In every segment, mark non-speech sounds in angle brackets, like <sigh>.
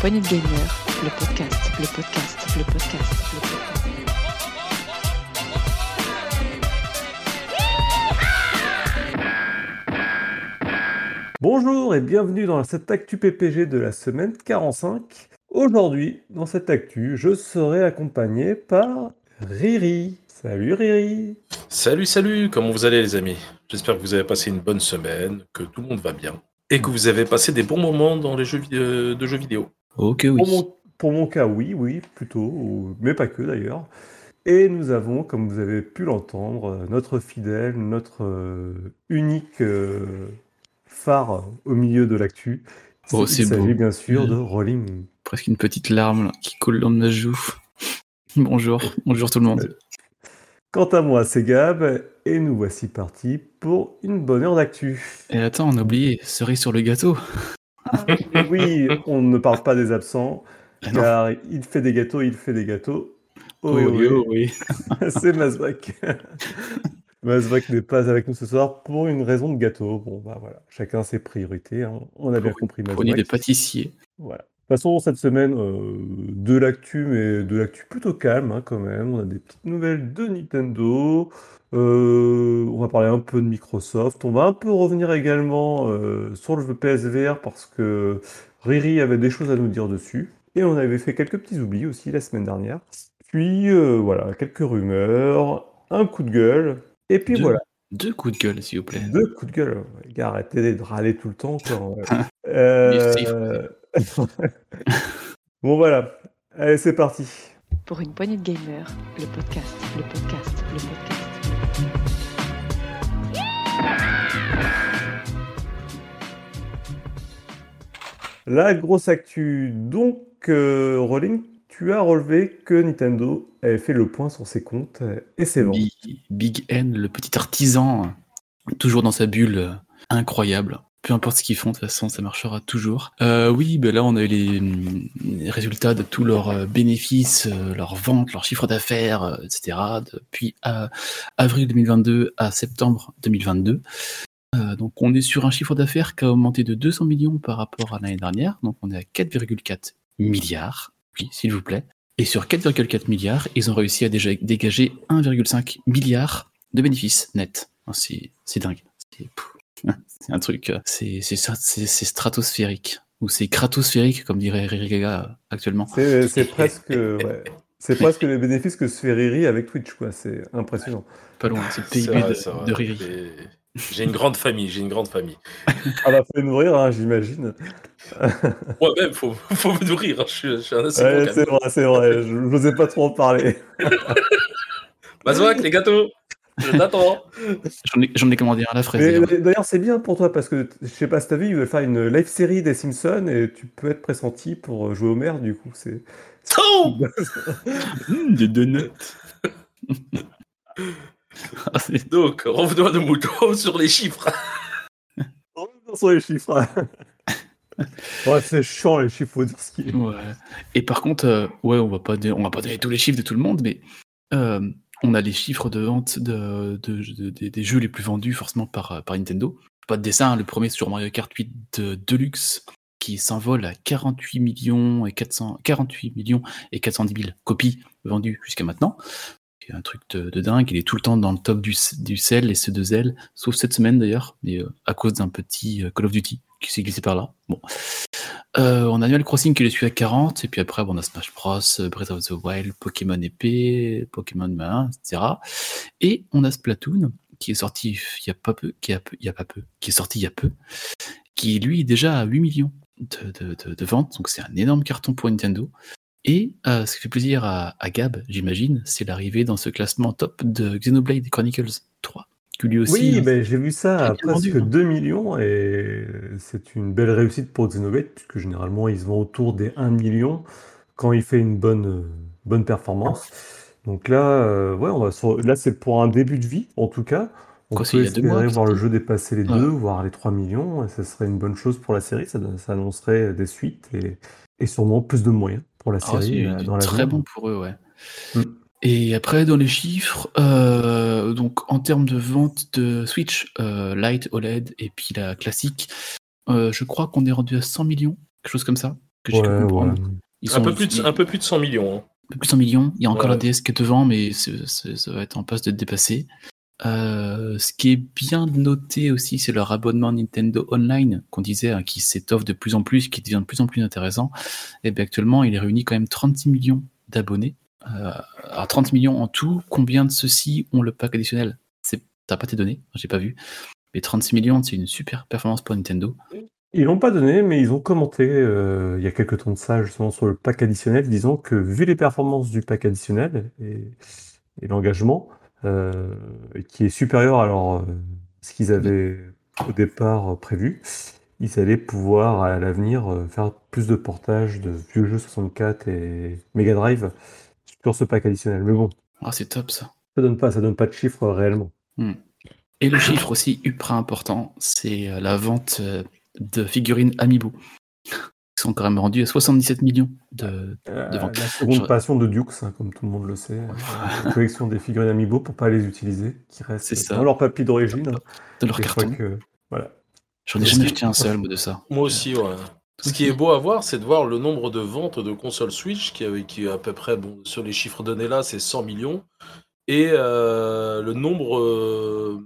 poignée de gamer, le podcast, le podcast, le podcast, le podcast. Bonjour et bienvenue dans cette actu PPG de la semaine 45. Aujourd'hui, dans cette actu, je serai accompagné par Riri. Salut Riri. Salut, salut, comment vous allez les amis? J'espère que vous avez passé une bonne semaine, que tout le monde va bien et que vous avez passé des bons moments dans les jeux euh, de jeux vidéo. Ok, oui. Pour mon, pour mon cas, oui, oui, plutôt, mais pas que d'ailleurs. Et nous avons, comme vous avez pu l'entendre, euh, notre fidèle, notre euh, unique euh, phare au milieu de l'actu. Oh, Il s'agit bien sûr de Mm. Rolling. Presque une petite larme là, qui coule dans ma joue. <laughs> Bonjour, bonjour tout le monde. <laughs> Quant à moi, c'est Gab, et nous voici partis pour une bonne heure d'actu. Et attends, on a oublié, cerise sur le gâteau. Oui, on ne parle pas des absents, Ah car il fait des gâteaux, il fait des gâteaux. Oh, Oui, oui, oui, <laughs> oui. c'est Mazbak. <laughs> Mazbak n'est pas avec nous ce soir pour une raison de gâteau. Bon, bah voilà, chacun ses priorités. hein. On a bien Pour- compris Prenez des Mazbak. pâtissiers. Voilà. De toute façon, cette semaine, euh, de l'actu, mais de l'actu plutôt calme hein, quand même. On a des petites nouvelles de Nintendo. Euh, on va parler un peu de Microsoft. On va un peu revenir également euh, sur le PSVR parce que Riri avait des choses à nous dire dessus. Et on avait fait quelques petits oublis aussi la semaine dernière. Puis euh, voilà, quelques rumeurs, un coup de gueule. Et puis Deux. voilà. Deux coups de gueule, s'il vous plaît. Deux coups de gueule. Les gars, arrêtez de râler tout le temps. <laughs> Euh, <laughs> bon, voilà. Allez, c'est parti. Pour une poignée de gamer, le podcast, le podcast, le podcast. La grosse actu. Donc, euh, Rolling, tu as relevé que Nintendo avait fait le point sur ses comptes et ses ventes. Big, N, le petit artisan, toujours dans sa bulle, euh, incroyable. Peu importe ce qu'ils font, de toute façon, ça marchera toujours. Euh, oui, ben là, on a eu les, résultats de tous leurs euh, bénéfices, euh, leurs ventes, leurs chiffres d'affaires, etc. Depuis avril 2022 à septembre 2022. Euh, donc, on est sur un chiffre d'affaires qui a augmenté de 200 millions par rapport à l'année dernière. Donc, on est à 4,4 milliards. Oui, s'il vous plaît. Et sur 4,4 milliards, ils ont réussi à déjà dégager 1,5 milliard de bénéfices nets. Oh, C'est dingue. C'est c'est un truc, euh, c'est c'est ça- c'est- c'est stratosphérique. Ou c'est cratosphérique, comme dirait Riri Gaga euh, actuellement. C'est c'est presque, ouais. c'est presque les bénéfices que se fait Riri avec Twitch, quoi. C'est impressionnant. Pas loin, c'est le PIB vrai, de, c'est vrai. de Riri. J'ai une grande famille, j'ai une grande famille. <laughs> Ah bah, faut nourrir, hein, j'imagine. <laughs> Moi-même, faut, faut me nourrir. hein. Je suis, je suis un assez Ouais, bon c'est vrai, c'est vrai. Je n'osais pas trop en parler. <laughs> Mazouak, les gâteaux, je t'attends. J'en ai, j'en ai commandé un à la fraise. D'ailleurs. c'est bien pour toi parce que je sais pas si t'as vu, ils veulent faire une live série des Simpsons et tu peux être pressenti pour jouer au maire, du coup. C'est Oh <laughs> Mmh, des donuts. <laughs> Ah, Donc, revenons à nos moutons sur les chiffres. <laughs> Revenons sur les chiffres. ouais, c'est chiant les chiffres, faut dire ce qu'il est. Ouais. Et par contre, euh, ouais, on va pas, on va pas donner tous les chiffres de tout le monde, mais euh, on a les chiffres de vente de, de- de- des- jeux les plus vendus forcément par, Nintendo. Pas de dessin, hein, le premier sur Mario Kart 8 de Deluxe qui s'envole à 48 millions et 400, 48 millions et 410 000 copies vendues jusqu'à maintenant. C'est un truc de, dingue. Il est tout le temps dans le top du, sel et ceux de Zell, sauf cette semaine d'ailleurs, euh, à cause d'un petit euh, Call of Duty qui s'est glissé par là. Bon. Euh, on a Animal Crossing qui le suit à 40, et puis après, on a Smash Bros, euh, Breath of the Wild, Pokémon épée, Pokémon main, etc. Et on a Splatoon qui est sorti il y a pas peu, qui a peu, y a pas peu, qui est sorti il y a peu, qui lui est déjà à 8 millions de ventes, donc c'est un énorme carton pour Nintendo. Et euh, ce qui fait plaisir à, à Gab, j'imagine, c'est l'arrivée dans ce classement top de Xenoblade Chronicles 3, lui aussi. Oui, hein, ben, j'ai vu ça à presque vendu, hein. 2 millions et c'est une belle réussite pour Xenoblade puisque généralement ils se vendent autour des 1 million quand il fait une bonne, bonne performance. Donc là, euh, ouais, on va sur- là c'est pour un début de vie en tout cas. On Quoi, peut c'est espérer mois, voir le jeu dépasser les Ouais. 2, voire les 3 millions. Et ça serait une bonne chose pour la série. Ça, ça annoncerait des suites et, et sûrement plus de moyens pour la Ah, série c'est euh, dans la très bon pour eux, ouais. Mm. Et après, dans les chiffres, euh, donc en termes de vente de Switch, euh, Lite, OLED et puis la classique, euh, je crois qu'on est rendu à 100 millions, quelque chose comme ça. que Ouais, ouais. Ils Un peu, plus de, ils- un peu plus de 100 millions. hein. un peu plus de 100 millions. Il y a encore Ouais. la DS qui est devant, mais ça va être en passe de dépasser. Euh, ce qui est bien noté aussi, c'est leur abonnement Nintendo Online, qu'on disait, hein, qui s'étoffe de plus en plus, qui devient de plus en plus intéressant. Et bien actuellement, il est réuni quand même 36 millions d'abonnés. Euh, alors 30 millions en tout. Combien de ceux-ci ont le pack additionnel? T'as pas tes données J'ai pas vu. Mais 36 millions, c'est une super performance pour Nintendo. Ils l'ont pas donné, mais ils ont commenté euh, il y a quelques temps de ça, justement, sur le pack additionnel, disant que vu les performances du pack additionnel et, l'engagement, euh, qui est supérieur à leur, ce qu'ils avaient au départ prévu, ils allaient pouvoir à l'avenir faire plus de portages de vieux jeux 64 et Mega Drive sur ce pack additionnel. Mais bon, Ah, c'est top ça. ça donne pas, ça donne pas de chiffres euh, réellement. Et le chiffre aussi ultra important, c'est euh, la vente euh, de figurines Amiibo. <laughs> Ils sont quand même rendus à 77 millions de. Euh, Devant. la seconde Je- passion de Dukes, hein, comme tout le monde le sait, euh, la collection des figurines Amiibo pour pas les utiliser, qui C'est restent ça. dans leur papier d'origine. hein. de leur carton. que voilà. J'en ai jamais acheté un seul, moi, de ça. Moi aussi, ouais. Ce qui est beau à voir, c'est de voir le nombre de ventes de consoles Switch, qui, est- qui est à peu près, sur les chiffres donnés là, c'est 100 millions. Et euh, le nombre euh,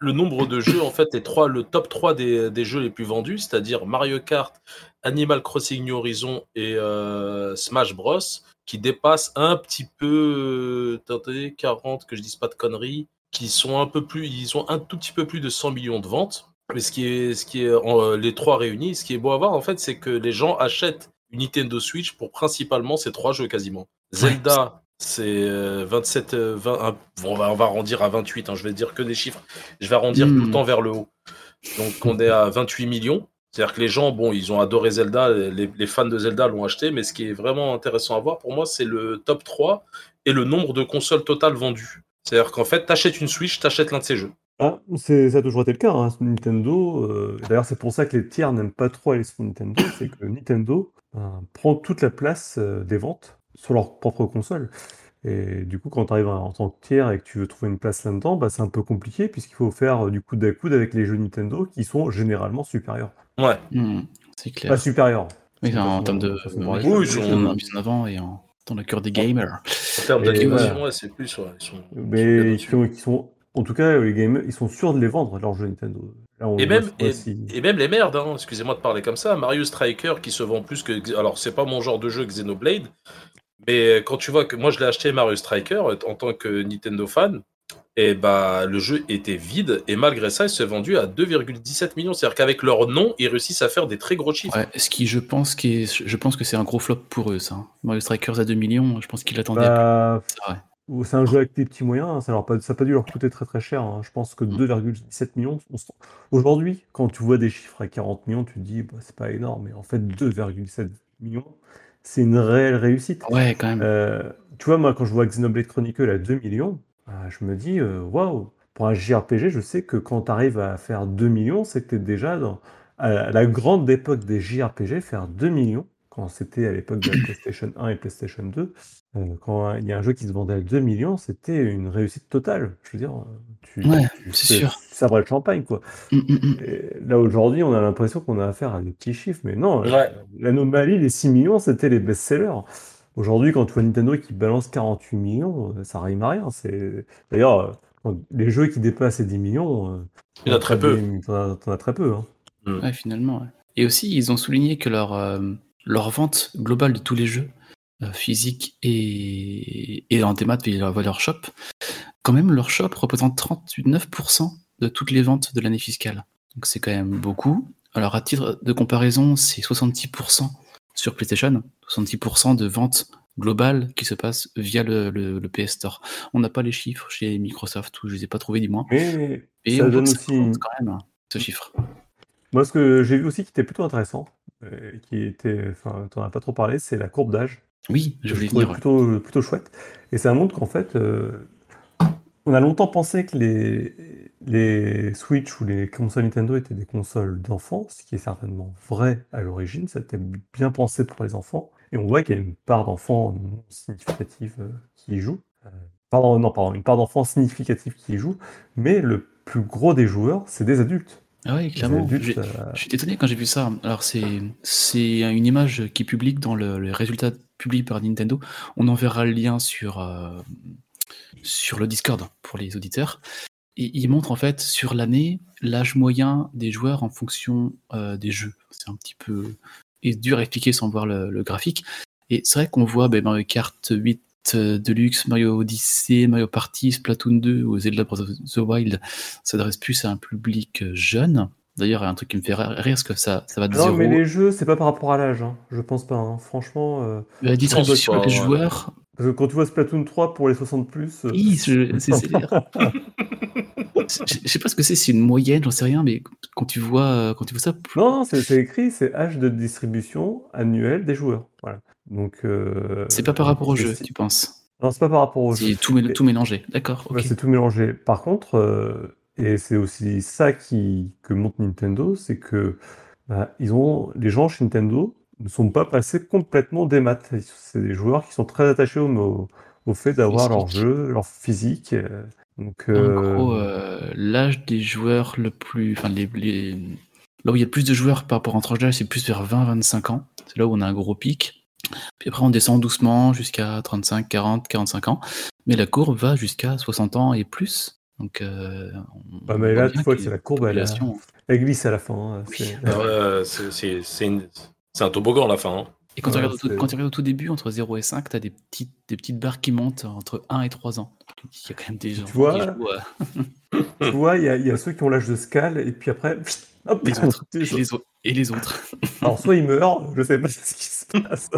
le nombre de jeux, en fait, les trois, le top 3 des, jeux les plus vendus, c'est-à-dire Mario Kart, Animal Crossing New Horizon et euh, Smash Bros, qui dépassent un petit peu, euh, attendez, 40, que je dise pas de conneries, qui sont un peu plus, ils ont un tout petit peu plus de 100 millions de ventes. Mais ce qui est, ce qui est euh, les trois réunis, ce qui est beau à voir, en fait, c'est que les gens achètent une Nintendo Switch pour principalement ces trois jeux quasiment. Zelda, c'est euh, 27, euh, 20, un- bon, on, va, on va arrondir à 28, hein, je vais dire que des chiffres. Je vais arrondir Hmm. tout le temps vers le haut. Donc on est à 28 millions. C'est-à-dire que les gens, bon, ils ont adoré Zelda, les, les fans de Zelda l'ont acheté, mais ce qui est vraiment intéressant à voir pour moi, c'est le top 3 et le nombre de consoles totales vendues. C'est-à-dire qu'en fait, t'achètes une Switch, t'achètes l'un de ces jeux. Ah, c'est, ça a toujours été le cas, hein, sur Nintendo. euh, d'ailleurs, c'est pour ça que les tiers n'aiment pas trop aller sur Nintendo, c'est que Nintendo ben, prend toute la place euh, des ventes sur leur propre console. Et du coup, quand tu arrives en tant que tiers et que tu veux trouver une place là-dedans, bah, c'est un peu compliqué puisqu'il faut faire euh, du coude à coude avec les jeux Nintendo qui sont généralement supérieurs. Ouais. Hmm, c'est clair. Pas supérieurs. Oui, en, termes de. façon oui, ils sont- en en avant et en, dans le cœur des gamers. En termes Et ouais, c'est plus. ouais, ils sont- ils sont bien Mais au-dessus. qui, ont- qui sont, en tout cas, les gamers, ils sont sûrs de les vendre, leurs jeux Nintendo. Là, on Et même, ce et, mois-ci. et même les merdes, hein, excusez-moi de parler comme ça, Mario Striker qui se vend plus que. Alors, c'est pas mon genre de jeu Xenoblade, mais quand tu vois que moi je l'ai acheté Mario Striker en tant que Nintendo fan, et bah le jeu était vide, et malgré ça, il s'est vendu à 2,17 millions. C'est-à-dire qu'avec leur nom, ils réussissent à faire des très gros chiffres. Ouais, ce qui, je pense, qui est, je pense que c'est un gros flop pour eux, ça. hein. Mario Strikers à 2 millions, je pense qu'ils l'attendaient. Bah, C'est un jeu avec des petits moyens, hein, ça n'a pas, dû leur coûter très très cher. hein. Je pense que Mm. 2,17 millions. Aujourd'hui, quand tu vois des chiffres à 40 millions, tu te dis bah, c'est pas énorme, mais en fait 2,7 millions, c'est une réelle réussite. Ouais, quand même. Euh, tu vois, moi quand je vois Xenoblade Chronicle à 2 millions, bah, je me dis euh, waouh, pour un JRPG, je sais que quand tu arrives à faire 2 millions, c'est que tu es déjà dans à la grande époque des JRPG, faire 2 millions, quand c'était à l'époque de la PlayStation 1 et PlayStation 2. Euh, quand il y a un jeu qui se vendait à 2 millions, c'était une réussite totale. Je veux dire, tu, Ouais, tu c'est sûr. sabrer le champagne, quoi. Mm, mm, mm. Et là, aujourd'hui, on a l'impression qu'on a affaire à des petits chiffres, mais non, Ouais. l'anomalie, les 6 millions, c'était les best-sellers. Aujourd'hui, quand tu vois Nintendo qui balance 48 millions, euh, ça rime à rien. C'est... D'ailleurs, euh, les jeux qui dépassent les 10 millions, euh, Il y en a très peu. T'en as, très peu. hein. Ouais, finalement. ouais. Et aussi, ils ont souligné que leur, euh, leur vente globale de tous les jeux, euh, physiques et, et en démat via leur, shop, quand même, leur shop représente 39% de toutes les ventes de l'année fiscale. Donc c'est quand même beaucoup. Alors, à titre de comparaison, c'est 66% sur PlayStation, 66% de ventes globales qui se passent via le, le- le PS Store. On n'a pas les chiffres chez Microsoft, ou je les ai pas trouvés du moins. Mais Et ça on donne aussi. quand même, ce chiffre. Moi, ce que j'ai vu aussi qui était plutôt intéressant, euh, qui était, enfin, t'en as pas trop parlé, c'est la courbe d'âge. Oui, je voulais venir. plutôt, plutôt chouette. Et ça montre qu'en fait, euh, on a longtemps pensé que les, les Switch ou les consoles Nintendo étaient des consoles d'enfants, ce qui est certainement vrai à l'origine, ça était bien pensé pour les enfants. Et on voit qu'il y a une part d'enfants non significative euh, qui y joue. Pardon, non, pardon, une part d'enfants significative qui y joue, mais le plus gros des joueurs, c'est des adultes. Ah Les clairement. euh, Je suis étonné quand j'ai vu ça. Alors, c'est une image qui est publique dans le, les résultats publiés par Nintendo. On enverra le lien sur, euh, sur le Discord pour les auditeurs. Et il montre en fait sur l'année l'âge moyen des joueurs en fonction euh, des jeux. C'est un petit peu et dur à expliquer sans voir le, le graphique. Et c'est vrai qu'on voit ben, Mario Kart 8 euh, Deluxe, Mario Odyssey, Mario Party, Splatoon 2 ou Zelda Breath of the Wild s'adresse plus à un public euh, jeune. D'ailleurs, un truc qui me fait rire, parce que ça, ça va de Non, zéro. mais les jeux, c'est pas par rapport à l'âge, hein. je pense pas. hein. Franchement, euh, La distribution pas, des ouais. joueurs, parce que quand tu vois Splatoon 3 pour les 60 plus, euh, oui, c'est- c'est- <laughs> <laughs> je sais pas ce que c'est, c'est une moyenne, j'en sais rien, mais quand tu vois, quand tu vois ça, non, non, c'est écrit, c'est âge de distribution annuel des joueurs. Voilà. Donc, euh, c'est pas par rapport au jeu, tu penses? Non, c'est pas par rapport au jeu. C'est tout, mélangé. D'accord. Ouais, c'est tout mélangé. Par contre, euh, et c'est aussi ça qui, que montre Nintendo, c'est que bah, ils ont, les gens chez Nintendo ne sont pas passés complètement des maths. C'est des joueurs qui sont très attachés au, au, au fait d'avoir leur jeu, leur physique. euh, Donc, En euh, gros, euh, l'âge des joueurs le plus. Enfin, les, les- là où il y a le plus de joueurs par rapport à un tranche d'âge, c'est plus vers 20-25 ans. C'est là où on a un gros pic. Puis après, on descend doucement jusqu'à 35, 40, 45 ans. Mais la courbe va jusqu'à 60 ans et plus. Donc, euh, on Ah, mais là, tu vois que c'est la courbe, elle, elle glisse à la fin. hein. Oui. Une- c'est un toboggan à la fin. hein. Et quand, tu regardes au tout, c'est- quand tu regardes au tout début, entre 0 et 5, tu as des petites, des petites barres qui montent entre 1 et 3 ans. Il y a quand même des gens vois, qui jouent <laughs> Tu vois, il y, a- il y a ceux qui ont l'âge de Scal, et puis après, <laughs> hop, les autres. et, les, au- et les autres. <laughs> Alors, soit ils meurent, je sais pas ce qui se passe.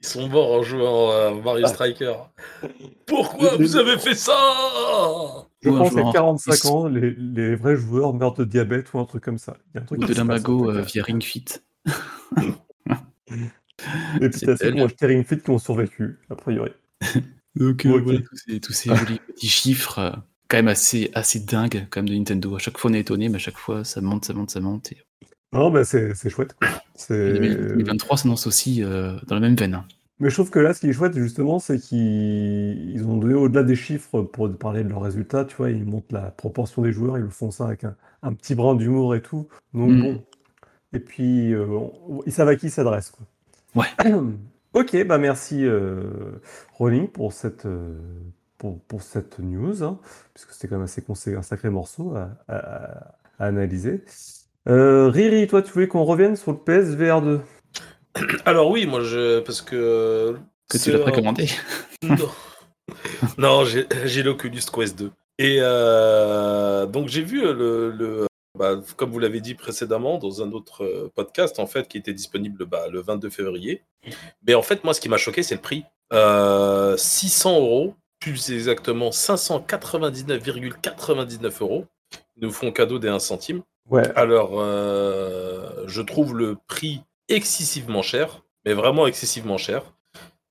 Ils sont morts en jouant à Mario Striker. Pourquoi vous avez fait ça? Je pense qu'à joueur 45 en- ans, les, les vrais joueurs meurent de diabète ou un truc comme ça. Il y a un truc Ou qui de l'amago euh, via Ring Fit. <laughs> T'as ceux elle. qui ont acheté Ring Fit qui ont survécu, a priori. Donc Ok. voilà, tous ces, tous ces <laughs> jolis petits chiffres, euh, quand même assez, assez dingues quand même de Nintendo. À chaque fois on est étonné, mais à chaque fois ça monte, ça monte, ça monte. Et, Non, bah c'est chouette. quoi. et C'est... 2023 s'annonce aussi euh, dans la même veine. Mais je trouve que là, ce qui est chouette, justement, c'est qu'ils ils ont donné au-delà des chiffres pour parler de leurs résultats. Tu vois, ils montrent la proportion des joueurs, ils le font ça avec un, un petit brin d'humour et tout. Donc Mm. bon. Et puis, euh, on- ils savent à qui ils s'adressent. quoi. Ouais. <clears throat> Ok, bah merci euh, Rolling pour cette, euh, pour, pour cette news, hein, puisque c'était quand même assez un sacré morceau à, à- à analyser. Euh, Riri, toi, tu voulais qu'on revienne sur le PSVR 2 <coughs> Alors oui, moi je parce que Que tu l'as précommandé. Non, <laughs> non j'ai l'Oculus Quest 2. Et euh, donc j'ai vu le, le- bah, comme vous l'avez dit précédemment dans un autre euh, podcast en fait qui était disponible bah, le 22 février. Mais en fait moi ce qui m'a choqué c'est le prix. Euh, 600 euros, plus exactement 599,99 euros. Ils nous font cadeau des 1 centime. Ouais, Alors, euh, je trouve le prix excessivement cher, mais vraiment excessivement cher.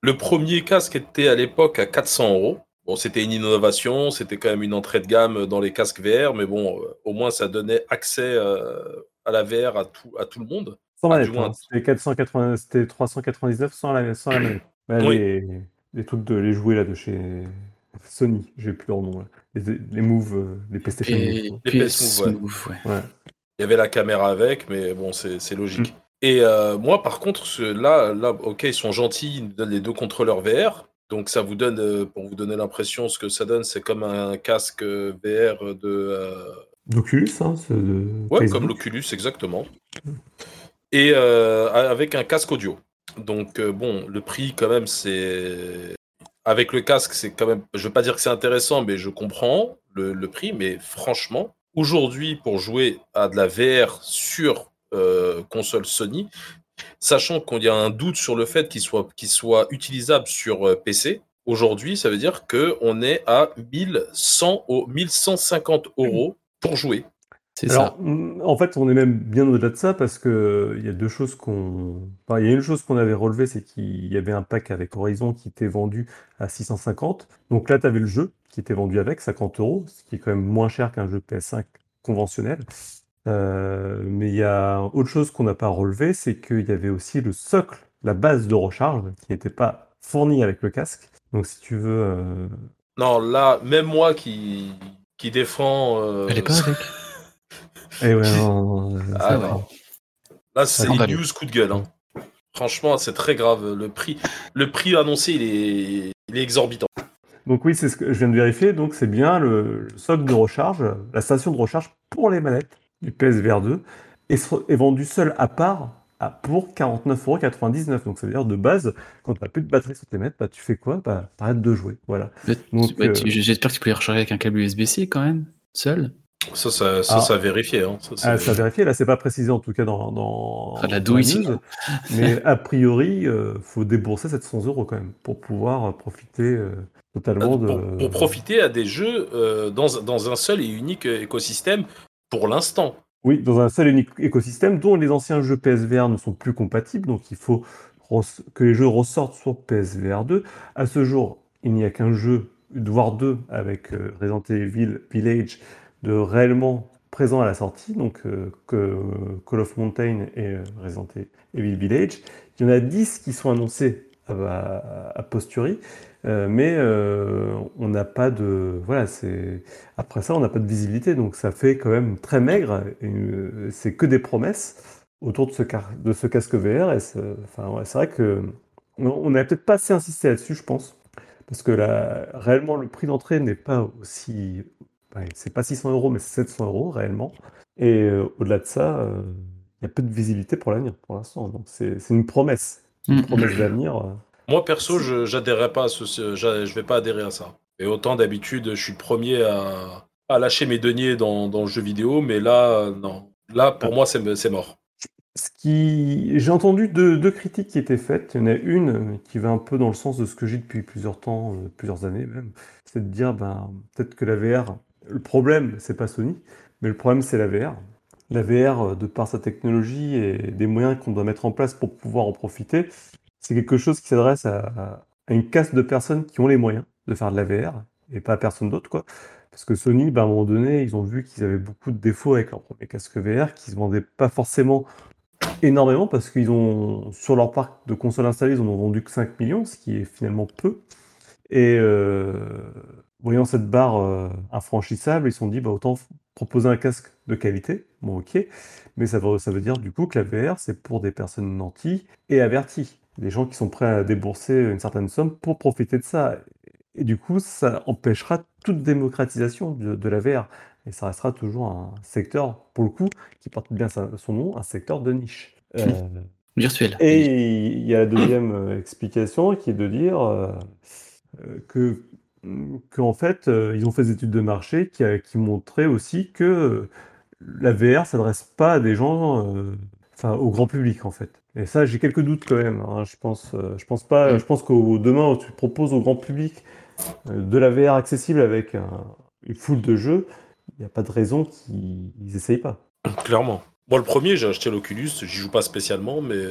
Le premier casque était à l'époque à 400 euros. Bon, c'était une innovation, c'était quand même une entrée de gamme dans les casques VR, mais bon, euh, au moins ça donnait accès euh, à la VR à tout, à tout le monde. sans Ah, moins. hein. C'était 480, c'était 399 sans la, sans la manette. <clears throat> Bah, Oui. les, les trucs de les jouets là de chez Sony, j'ai plus leur nom là. Les, les Move, euh, les PlayStation Et Move. Les PS PS Move, ouais. Move, ouais. Ouais. Il y avait la caméra avec, mais bon, c'est c'est logique. Mm. Et euh, moi, par contre, ce- là, là, ok, ils sont gentils, ils nous donnent les deux contrôleurs VR. Donc, ça vous donne, euh, pour vous donner l'impression, ce que ça donne, c'est comme un casque euh, VR de. D'Oculus, hein, de Ouais, Facebook. comme l'Oculus, exactement. Et avec un casque audio. Donc, bon, le prix, quand même, c'est. Avec le casque, c'est quand même. Je veux pas dire que c'est intéressant, mais je comprends le, le prix. Mais franchement, aujourd'hui, pour jouer à de la VR sur euh, console Sony, sachant qu'il y a un doute sur le fait qu'il soit, qu'il soit utilisable sur euh, PC, aujourd'hui, ça veut dire qu'on est à 1100, au- 1150 euros pour jouer. C'est Alors, ça. mm, en fait, on est même bien au-delà de ça parce que euh, il y a deux choses qu'on. enfin, il y a une chose qu'on avait relevée, c'est qu'il y avait un pack avec Horizon qui était vendu à 650. Donc là, tu avais le jeu qui était vendu avec 50 euros, ce qui est quand même moins cher qu'un jeu PS5 conventionnel. Euh, mais il y a autre chose qu'on n'a pas relevé, c'est qu'il y avait aussi le socle, la base de recharge, qui n'était pas fournie avec le casque. Donc si tu veux, euh, Non, là, même moi qui, qui défend. euh, Elle est pas avec. <laughs> Et ouais, non, non, non, Ah non. Là, c'est une news coup de gueule. hein. Franchement, c'est très grave. Le prix, le prix annoncé, il est, il est exorbitant. Donc oui, c'est ce que je viens de vérifier. Donc c'est bien le, le socle de recharge, la station de recharge pour les manettes du PSVR 2 est, est vendu seul à part à, pour 49,99€. Donc ça veut dire de base, quand tu n'as plus de batterie sur tes manettes, bah, tu fais quoi? Bah, T'arrêtes de jouer. Voilà. Euh, J'espère que tu peux les recharger avec un câble USB-C quand même, seul. Ça, ça, ça, Ah. ça a vérifié. Hein. Ça, Ah, ça a vérifié, là c'est pas précisé en tout cas dans, dans, Ah, la dans douille, ici. news. Mais <laughs> a priori, il faut débourser 700 euros quand même pour pouvoir euh, profiter euh, totalement de. pour, pour profiter à des jeux euh, dans, dans un seul et unique euh, écosystème pour l'instant. Oui, dans un seul et unique écosystème dont les anciens jeux PSVR ne sont plus compatibles, donc il faut que les jeux ressortent sur PSVR 2. À ce jour, il n'y a qu'un jeu, voire deux, avec euh, Resident Evil Village, de réellement présent à la sortie, donc euh, Call of Mountain et euh, Resident Evil Village. Il y en a 10 qui sont annoncés à, à- a posteriori, euh, mais euh, on n'a pas de... Voilà, c'est... Après ça, on n'a pas de visibilité, donc ça fait quand même très maigre. euh, c'est que des promesses autour de ce, car- de ce casque VR. Et c'est enfin, ouais, c'est vrai que on n'avait peut-être pas assez insisté là-dessus, je pense, parce que là, réellement, le prix d'entrée n'est pas aussi, ouais, c'est pas 600 euros, mais c'est 700 euros réellement. Et au-delà de ça, il y a peu de visibilité pour l'avenir pour l'instant. Donc c'est c'est une promesse, une Mm. promesse d'avenir. Moi, perso, je j'adhérerais pas à ce, je vais pas adhérer à ça. Et autant d'habitude, je suis le premier à, à lâcher mes deniers dans, dans le jeu vidéo, mais là, euh, non. Là, pour moi, c'est mort. Ce qui... J'ai entendu deux, deux critiques qui étaient faites. Il y en a une qui va un peu dans le sens de ce que j'ai depuis plusieurs temps, euh, plusieurs années même. C'est de dire, ben, peut-être que la VR, le problème, c'est pas Sony, mais le problème, c'est la VR. La VR, euh, de par sa technologie et des moyens qu'on doit mettre en place pour pouvoir en profiter, c'est quelque chose qui s'adresse à, une caste de personnes qui ont les moyens de faire de la VR et pas à personne d'autre, quoi. Parce que Sony, ben, à un moment donné, ils ont vu qu'ils avaient beaucoup de défauts avec leur premier casque VR, qui se vendaient pas forcément énormément parce qu'ils ont, sur leur parc de consoles installées, ils en ont vendu que 5 millions, ce qui est finalement peu. Et euh, voyant cette barre euh, infranchissable, ils se sont dit, bah, autant proposer un casque de qualité. Bon, ok. Mais ça veut, ça veut dire du coup que la VR, c'est pour des personnes nanties et averties. Des gens qui sont prêts à débourser une certaine somme pour profiter de ça. Et du coup, ça empêchera toute démocratisation de, de la VR. Et ça restera toujours un secteur, pour le coup, qui porte bien son nom, un secteur de niche. <laughs> Euh, Virtuel. et il y a la deuxième euh, explication qui est de dire euh, euh, que, qu'en fait, ils ont fait des études de marché qui, montraient aussi que la VR s'adresse pas à des gens, euh, enfin au grand public en fait. Et ça, j'ai quelques doutes quand même. hein. Je pense, euh, je pense pas, je pense qu'au demain, où tu proposes au grand public euh, de la VR accessible avec un- une foule de jeux, il n'y a pas de raison qu'ils n'essayent pas. Clairement. Moi, le premier, j'ai acheté l'Oculus, j'y joue pas spécialement, mais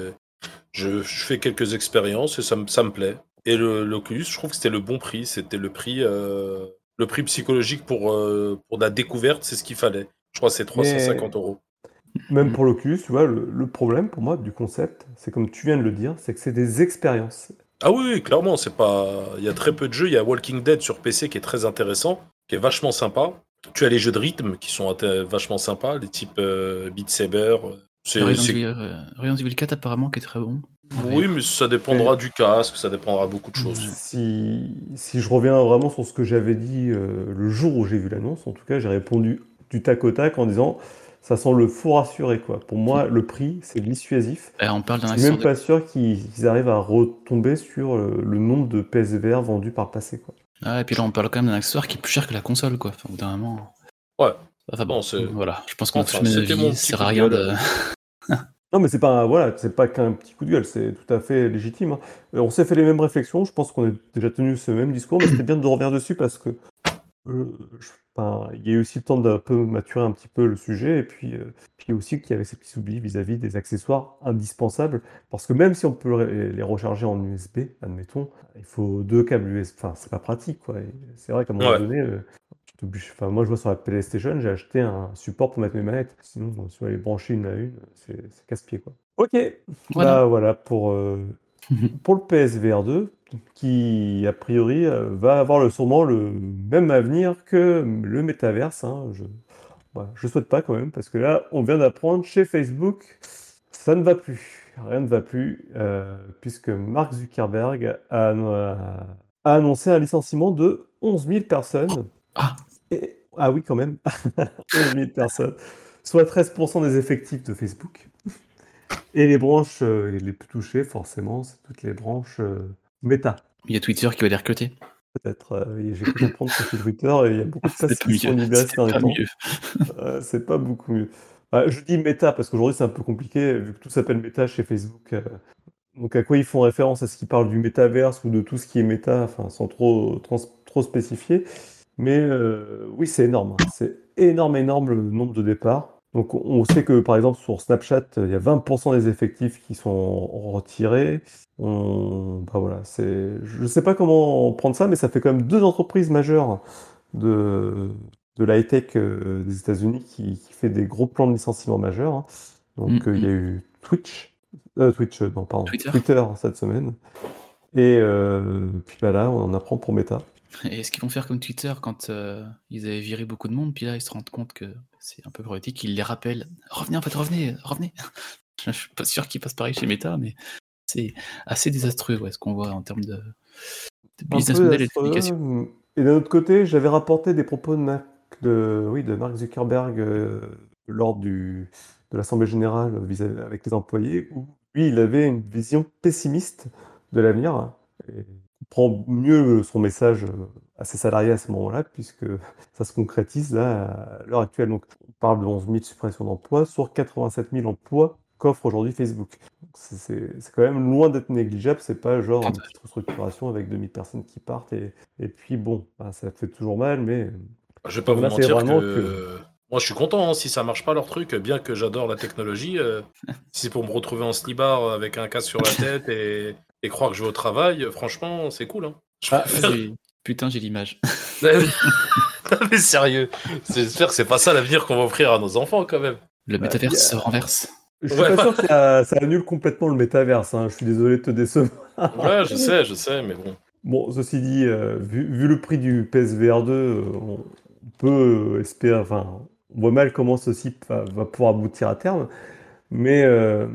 je, je fais quelques expériences et ça me, ça me plaît. Et le- l'Oculus, je trouve que c'était le bon prix. C'était le prix, euh, le prix psychologique pour, euh, pour la découverte, c'est ce qu'il fallait. Je crois que c'est 350 euros. Même pour l'Oculus, tu vois, le, le problème pour moi du concept, c'est comme tu viens de le dire, c'est que c'est des expériences. Ah oui, oui, clairement, c'est pas. Il y a très peu de jeux. Il y a Walking Dead sur PC qui est très intéressant, qui est vachement sympa. Tu as les jeux de rythme qui sont vachement sympas, les types euh, Beat Saber. C'est, Resident c'est- Evil, euh, Resident Evil 4 apparemment qui est très bon. Oui, mais ça dépendra du casque, ça dépendra beaucoup de choses. Si, si je reviens vraiment sur ce que j'avais dit euh, le jour où j'ai vu l'annonce, en tout cas, j'ai répondu du tac au tac en disant ça sent le faux rassuré, quoi. Pour moi, le prix, c'est dissuasif. Euh, on parle d'un Je suis même de- pas sûr qu'ils arrivent à retomber sur euh, le nombre de PSVR vendus par le passé, quoi. Ah, et puis là, on parle quand même d'un accessoire qui est plus cher que la console, quoi. Enfin, au bout d'un moment. Ouais. Enfin bon, c'est- voilà. Je pense qu'on a Enfin, mon de rien de. gueule. <laughs> Non, mais c'est pas, voilà, c'est pas qu'un petit coup de gueule, c'est tout à fait légitime. hein. Euh, On s'est fait les mêmes réflexions, je pense qu'on a déjà tenu ce même discours, mais c'était bien de revenir dessus parce que euh, je- enfin, il y a eu aussi le temps d'un peu maturer un petit peu le sujet, et puis, euh, puis aussi qu'il y avait ces petits oublis vis-à-vis des accessoires indispensables, parce que même si on peut les recharger en USB, admettons, il faut deux câbles USB, enfin, c'est pas pratique, quoi. Et C'est vrai qu'à un moment Ouais. donné, euh, enfin, moi je vois sur la PlayStation, j'ai acheté un support pour mettre mes manettes, sinon, si on va les brancher une à une, c'est c'est casse-pied, quoi. Ok, Voilà. bah voilà pour, euh, <laughs> pour le PSVR 2. Qui, a priori, euh, va avoir le, sûrement le même avenir que le métaverse. hein. Je ne souhaite pas quand même, parce que là, on vient d'apprendre chez Facebook, ça ne va plus. Rien ne va plus, euh, puisque Mark Zuckerberg a, annoncé un licenciement de 11 000 personnes. Ah. Et- ah oui, quand même, <laughs> 11 000 personnes, soit 13% des effectifs de Facebook. Et les branches euh, les plus touchées, forcément, c'est toutes les branches euh, méta. Il y a Twitter qui va les recruter. Peut-être. euh, J'ai cru comprendre que chez Twitter, il y a beaucoup de <laughs> places qui sont libérées ces derniers temps. Euh, c'est pas beaucoup mieux. Bah, je dis méta parce qu'aujourd'hui c'est un peu compliqué vu que tout s'appelle méta chez Facebook. euh. donc à quoi ils font référence? Est-ce qu'ils parlent du métaverse ou de tout ce qui est méta, enfin sans trop, trans- trop spécifier. Mais euh, oui, c'est énorme. C'est énorme, énorme le nombre de départs. Donc on- sait que par exemple sur Snapchat, il y a 20% des effectifs qui sont retirés. On... Bah voilà, c'est... Je ne sais pas comment prendre ça, mais ça fait quand même deux entreprises majeures de, de la high-tech euh, des États-Unis qui, qui fait des gros plans de licenciement majeurs. hein. Donc Mm, euh, il y a eu Twitch, euh, Twitch, euh, non, pardon, Twitter. cette semaine. Et puis bah là, on en apprend pour Meta. Et est-ce qu'ils vont faire comme Twitter quand ils avaient viré beaucoup de monde, puis là ils se rendent compte que c'est un peu problématique, ils les rappellent Revenez en fait, revenez, revenez <laughs> Je suis pas sûr qu'ils passent pareil chez Meta, mais c'est assez désastreux ouais, ce qu'on voit en termes de, business model et de communication. Et d'un autre côté, j'avais rapporté des propos de, Mark, de, oui, de Mark Zuckerberg euh, lors du, de l'Assemblée générale vis-à-vis- avec les employés, où lui, il avait une vision pessimiste de l'avenir. Et il prend mieux son message euh, à ses salariés à ce moment-là, puisque ça se concrétise là, à l'heure actuelle. Donc, on parle de 11 000 suppressions d'emplois sur 87 000 emplois qu'offre aujourd'hui Facebook. C'est quand même loin d'être négligeable, c'est pas genre une petite restructuration avec 2000 personnes qui partent et, et puis bon, bah, ça fait toujours mal, mais Je vais pas vous Là, mentir vraiment que... que- Moi, je suis content hein, si ça marche pas leur truc, bien que j'adore la technologie. euh, <laughs> si c'est pour me retrouver en slibard avec un casque sur la tête et, et croire que je vais au travail, franchement, c'est cool. Hein. Je Ah, préfère- Putain, j'ai l'image. <laughs> non, mais sérieux, j'espère que c'est pas ça l'avenir qu'on va offrir à nos enfants quand même. Le Bah, métaverse se renverse. je suis Ouais. pas sûr que ça, ça annule complètement le métaverse. hein, Je suis désolé de te décevoir. Ouais, je sais, je sais, mais bon. Bon, ceci dit, euh, vu, vu le prix du PSVR 2, euh, on, peut espérer, enfin, on voit mal comment ceci va, va pouvoir aboutir à terme, mais euh,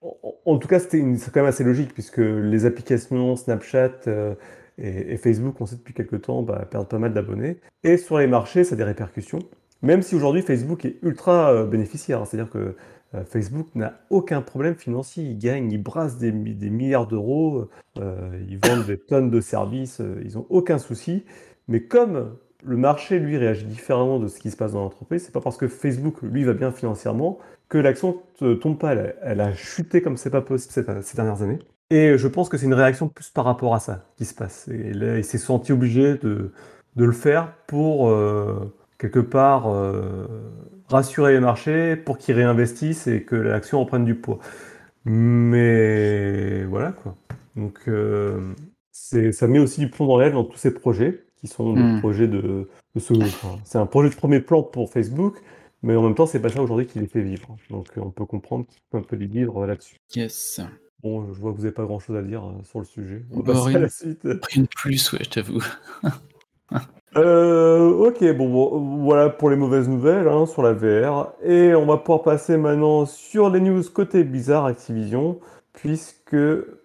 en, en tout cas, c'était quand même assez logique, puisque les applications Snapchat euh, et, Facebook, on sait depuis quelques temps, bah, perdent pas mal d'abonnés, et sur les marchés, ça a des répercussions, même si aujourd'hui Facebook est ultra euh, bénéficiaire, hein. c'est-à-dire que euh, Facebook n'a aucun problème financier, il gagne, il brasse des, mi- des milliards d'euros, euh, ils vendent des tonnes de services, euh, ils n'ont aucun souci. Mais comme le marché, lui, réagit différemment de ce qui se passe dans l'entreprise, c'est pas parce que Facebook, lui, va bien financièrement que l'action ne tombe pas. Elle a, chuté comme c'est pas possible ces dernières années. Et je pense que c'est une réaction plus par rapport à ça qui se passe. Et là, il s'est senti obligé de, de le faire pour, euh, quelque part, euh, rassurer les marchés, pour qu'ils réinvestissent et que l'action reprenne du poids. Mais voilà quoi. Donc euh, ça met aussi du plomb dans l'aile dans tous ces projets qui sont des Hmm. projets de, de enfin, c'est un projet de premier plan pour Facebook, mais en même temps c'est pas ça aujourd'hui qui les fait vivre. Donc on peut comprendre qu'il faut un peu les vivre là-dessus. Yes. Bon, je vois que vous n'avez pas grand-chose à dire euh, sur le sujet. On va Bah, à rien. la suite. <laughs> Rien de plus, ouais, je t'avoue. <laughs> Euh, ok, bon, bon, voilà pour les mauvaises nouvelles hein, sur la VR. Et on va pouvoir passer maintenant sur les news côté Blizzard Activision, puisque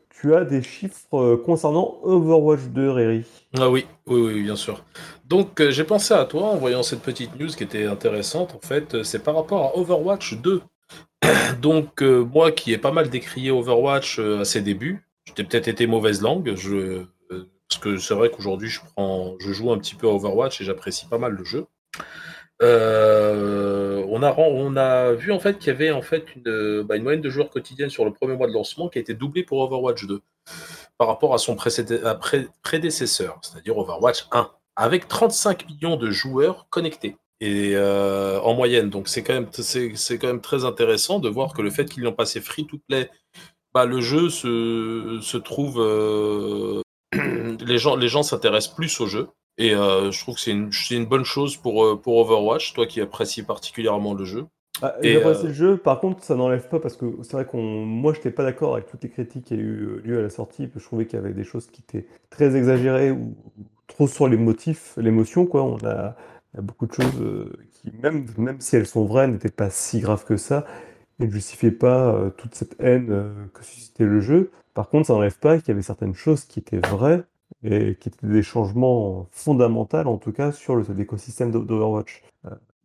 tu as des chiffres euh, concernant Overwatch 2, Riri. Ah oui, oui, oui, bien sûr. Donc euh, j'ai pensé à toi en voyant cette petite news qui était intéressante. En fait, c'est par rapport à Overwatch 2. Donc euh, moi qui ai pas mal décrié Overwatch euh, à ses débuts, j'ai peut-être été mauvaise langue, je, euh, parce que c'est vrai qu'aujourd'hui je joue un petit peu à Overwatch et j'apprécie pas mal le jeu. On, a, vu en fait qu'il y avait en fait une, bah, une moyenne de joueurs quotidienne sur le premier mois de lancement qui a été doublée pour Overwatch 2 par rapport à son prédécesseur, c'est-à-dire Overwatch 1, avec 35 millions de joueurs connectés. Et euh, en moyenne, donc c'est quand même c'est c'est quand même très intéressant de voir que le fait qu'ils l'ont passé free to play, bah, le jeu se, se trouve euh, <clears throat> les gens les gens s'intéressent plus au jeu et euh, je trouve que c'est une, c'est une bonne chose pour pour Overwatch, toi qui apprécies particulièrement le jeu. Ah, Et, le jeu, par contre, ça n'enlève pas parce que c'est vrai qu'on, moi, je n'étais pas d'accord avec toutes les critiques qui a eu lieu à la sortie. Je trouvais qu'il y avait des choses qui étaient très exagérées ou, ou trop sur les motifs, l'émotion, quoi. On a, il y a beaucoup de choses euh, qui, même, même si elles sont vraies, n'étaient pas si graves que ça et ne justifiaient pas euh, toute cette haine euh, que suscitait le jeu. Par contre, ça n'enlève pas qu'il y avait certaines choses qui étaient vraies et qui étaient des changements fondamentaux, en tout cas, sur l'écosystème d'O- d'Overwatch.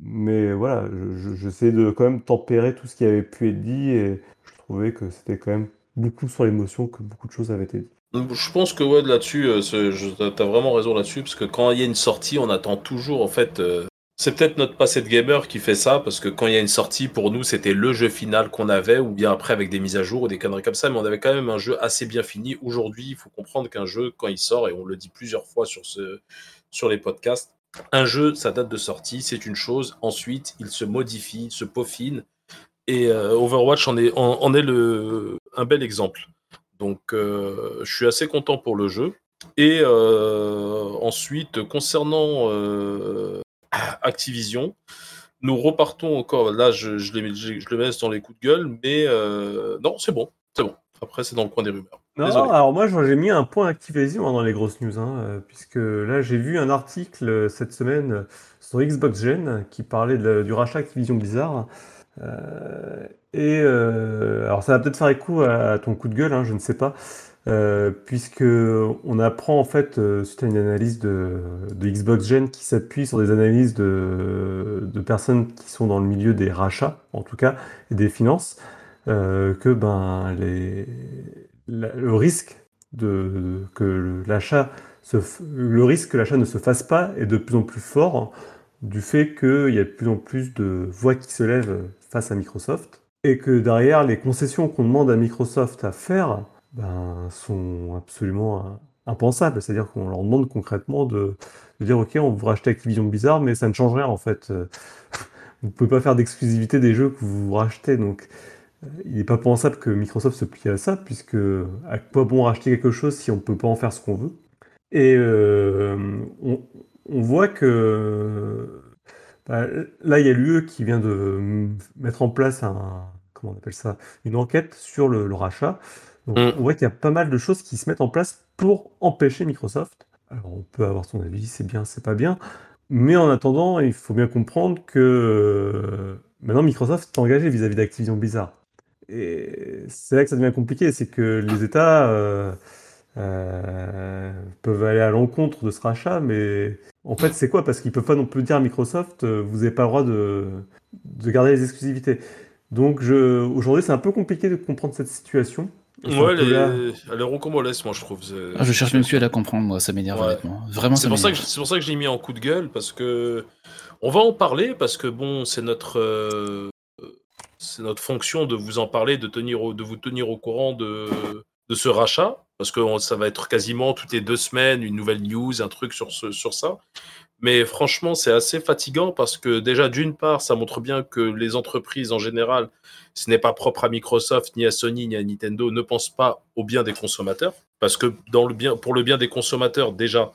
Mais voilà, je- je- j'essaie de quand même tempérer tout ce qui avait pu être dit et je trouvais que c'était quand même beaucoup sur l'émotion que beaucoup de choses avaient été dites. Je pense que là-dessus, euh, t'as vraiment raison là-dessus, parce que quand il y a une sortie, on attend toujours, en fait, euh, c'est peut-être notre passé de gamer qui fait ça, parce que quand il y a une sortie, pour nous, c'était le jeu final qu'on avait, ou bien après avec des mises à jour ou des conneries comme ça, mais on avait quand même un jeu assez bien fini. Aujourd'hui, il faut comprendre qu'un jeu, quand il sort, et on le dit plusieurs fois sur, ce, sur les podcasts, un jeu, sa date de sortie, c'est une chose, ensuite, il se modifie, se peaufine, et euh, Overwatch en est, un bel exemple. Donc, euh, je suis assez content pour le jeu. Et euh, ensuite, concernant euh, <clears throat> Activision, nous repartons encore. Là, je, je, les, je, je le mets dans les coups de gueule, mais non, c'est bon, c'est bon. Après, c'est dans le coin des rumeurs. Non, Désolé. alors moi j'ai mis un point Activision hein, dans les grosses news, hein, puisque là j'ai vu un article cette semaine sur Xbox Gen qui parlait de du rachat Activision Blizzard. Euh, et euh, alors ça va peut-être faire écho à, ton coup de gueule, hein, je ne sais pas, euh, puisque on apprend en fait euh, suite à une analyse de, Xbox Gen qui s'appuie sur des analyses de, personnes qui sont dans le milieu des rachats, en tout cas, et des finances, que le risque que l'achat ne se fasse pas est de plus en plus fort du fait qu'il y a de plus en plus de voix qui se lèvent face à Microsoft et que derrière les concessions qu'on demande à Microsoft à faire ben, sont absolument euh, impensables. C'est-à-dire qu'on leur demande concrètement de, dire ok on vous rachetez Activision Blizzard mais ça ne change rien en fait. Euh, <laughs> Vous ne pouvez pas faire d'exclusivité des jeux que vous rachetez donc il n'est pas pensable que Microsoft se plie à ça, puisque à quoi bon racheter quelque chose si on ne peut pas en faire ce qu'on veut? Et euh, on, voit que là, il y a l'UE qui vient de mettre en place un, comment on appelle ça, une enquête sur le, le rachat. Donc, Mm. on voit qu'il y a pas mal de choses qui se mettent en place pour empêcher Microsoft. Alors, on peut avoir son avis, c'est bien, c'est pas bien. Mais en attendant, il faut bien comprendre que euh, maintenant Microsoft est engagé vis-à-vis d'Activision Blizzard. Et c'est là que ça devient compliqué, c'est que les États euh, euh, peuvent aller à l'encontre de ce rachat, mais en fait, c'est quoi? Parce qu'ils peuvent pas non plus dire à Microsoft, euh, vous n'avez pas le droit de, de garder les exclusivités. Donc je, aujourd'hui, c'est un peu compliqué de comprendre cette situation. Ouais, elle est, elle est rocambolesque, moi, je trouve. Ah, je cherche même plus à la comprendre, moi, ça m'énerve Ouais. honnêtement. Vraiment, C'est ça pour, ça que je- c'est pour ça que je l'ai mis en coup de gueule, parce que on va en parler, parce que bon, c'est notre, euh, c'est notre fonction de vous en parler, de, tenir au- de vous tenir au courant de, de ce rachat, parce que ça va être quasiment toutes les deux semaines une nouvelle news, un truc sur, ce, sur ça. Mais franchement, c'est assez fatigant parce que déjà, d'une part, ça montre bien que les entreprises en général, ce n'est pas propre à Microsoft, ni à Sony, ni à Nintendo, ne pensent pas au bien des consommateurs. Parce que dans le bien, pour le bien des consommateurs, déjà,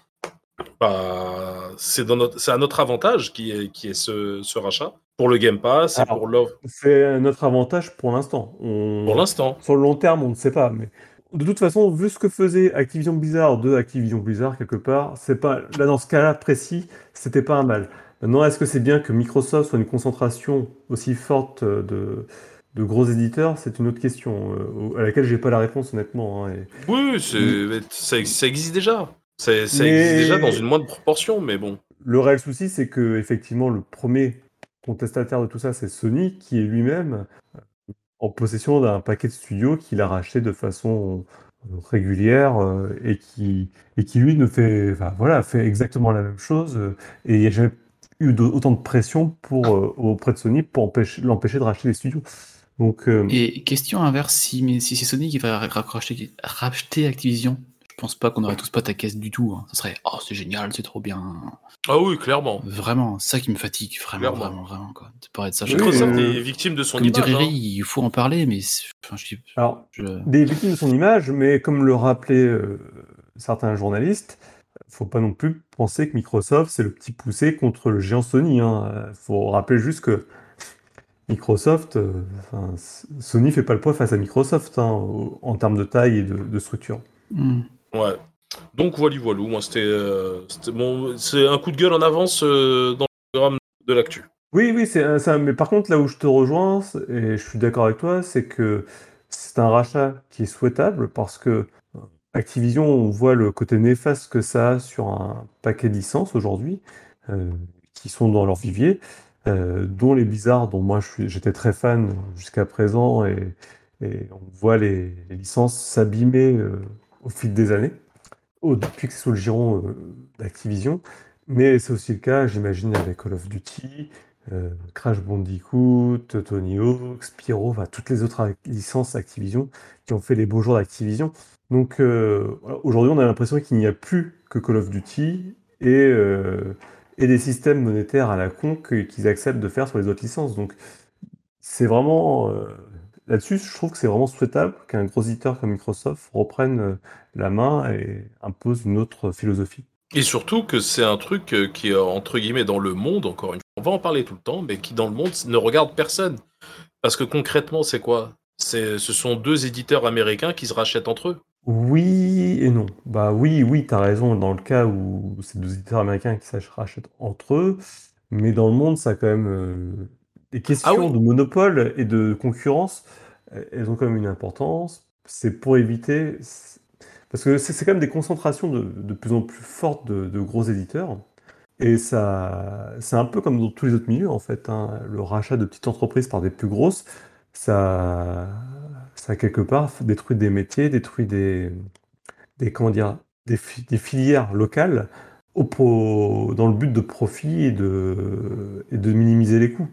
bah, c'est à notre avantage qui est, qui est ce, ce rachat. Pour le Game Pass et pour l'offre. C'est notre avantage pour l'instant. On- Pour l'instant. Sur le long terme, on ne sait pas. Mais de toute façon, vu ce que faisait Activision Blizzard de Activision Blizzard quelque part, c'est pas là dans ce cas-là précis, c'était pas un mal. Maintenant, est-ce que c'est bien que Microsoft soit une concentration aussi forte de, de gros éditeurs? C'est une autre question euh, à laquelle j'ai pas la réponse honnêtement. hein, et- Oui, ça, ça existe déjà. Ça Mais- existe déjà dans une moindre proportion, mais bon. Le réel souci, c'est que effectivement, le premier contestataire de tout ça, c'est Sony, qui est lui-même euh, en possession d'un paquet de studios qu'il a racheté de façon euh, régulière euh, et qui et qui lui ne fait, voilà, fait exactement la même chose. euh, et il n'y a jamais eu autant de pression pour auprès de Sony pour empêcher l'empêcher de racheter les studios. Donc Et question inverse, si, si c'est Sony qui va ra- racheter, racheter Activision, je pense pas qu'on aurait tous pas ta caisse du tout. hein. Ça serait oh c'est génial, c'est trop bien. Ah oui, clairement. Vraiment, ça qui me fatigue, vraiment, Clairement. vraiment, vraiment quoi. De parler de ça. Oui, chaque Microsoft fois. euh, est victime de son Comme image. hein. Il faut en parler, mais enfin, je, alors je- des victimes de son image, mais comme le rappelaient euh, certains journalistes, faut pas non plus penser que Microsoft c'est le petit poussé contre le géant Sony. Il faut rappeler juste que Microsoft, euh, Sony fait pas le poids face à Microsoft hein, au- en termes de taille et de, de structure. Hmm. Ouais. Donc voilà, voilà. Moi, c'était, euh, c'est un coup de gueule en avance euh, dans le programme de l'actu. Oui, oui, c'est un- mais par contre, là où je te rejoins, et je suis d'accord avec toi, c'est que c'est un rachat qui est souhaitable parce que euh, Activision, on voit le côté néfaste que ça a sur un paquet de licences aujourd'hui, qui sont dans leur vivier, dont les Blizzard, dont moi j'étais très fan jusqu'à présent, et, on voit les, les licences s'abîmer au fil des années, au- depuis que c'est sous le giron euh, d'Activision. Mais c'est aussi le cas, j'imagine, avec Call of Duty, euh, Crash Bandicoot, Tony Hawk, Spyro, enfin, toutes les autres licences Activision qui ont fait les beaux jours d'Activision. Donc euh, aujourd'hui, on a l'impression qu'il n'y a plus que Call of Duty et, et des systèmes monétaires à la con qu'ils acceptent de faire sur les autres licences. Donc c'est vraiment là-dessus, je trouve que c'est vraiment souhaitable qu'un gros éditeur comme Microsoft reprenne euh, la main et impose une autre philosophie. Et surtout que c'est un truc euh, qui est entre guillemets dans le monde, encore une fois, on va en parler tout le temps, mais qui dans le monde ne regarde personne. Parce que concrètement, c'est quoi? C'est, Ce sont deux éditeurs américains qui se rachètent entre eux. Oui et non. Bah oui, oui, t'as raison dans le cas où c'est deux éditeurs américains qui se rachètent entre eux, mais dans le monde, ça a quand même questions Ah oui. de monopole et de concurrence, euh, elles ont quand même une importance. C'est pour éviter, parce que c'est quand même des concentrations de, de plus en plus fortes de, de gros éditeurs, et ça, c'est un peu comme dans tous les autres milieux en fait, hein. Le rachat de petites entreprises par des plus grosses, ça, ça quelque part détruit des métiers, détruit des, des, comment dire, des, fi- des filières locales au pro- dans le but de profit et de, et de minimiser les coûts.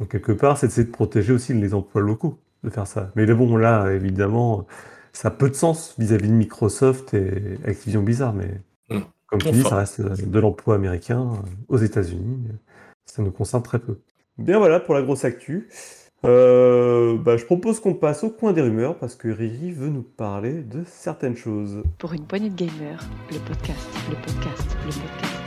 Donc quelque part, c'est de protéger aussi les emplois locaux, de faire ça. Mais bon, là, évidemment, ça a peu de sens vis-à-vis de Microsoft et Activision Blizzard, mais Mm. comme tu dis, ça reste de l'emploi américain aux États-Unis. Ça nous concerne très peu. Bien voilà pour la grosse actu. Euh, bah, je propose qu'on passe au coin des rumeurs parce que Riri veut nous parler de certaines choses. Pour une poignée de gamers, le podcast, le podcast, le podcast.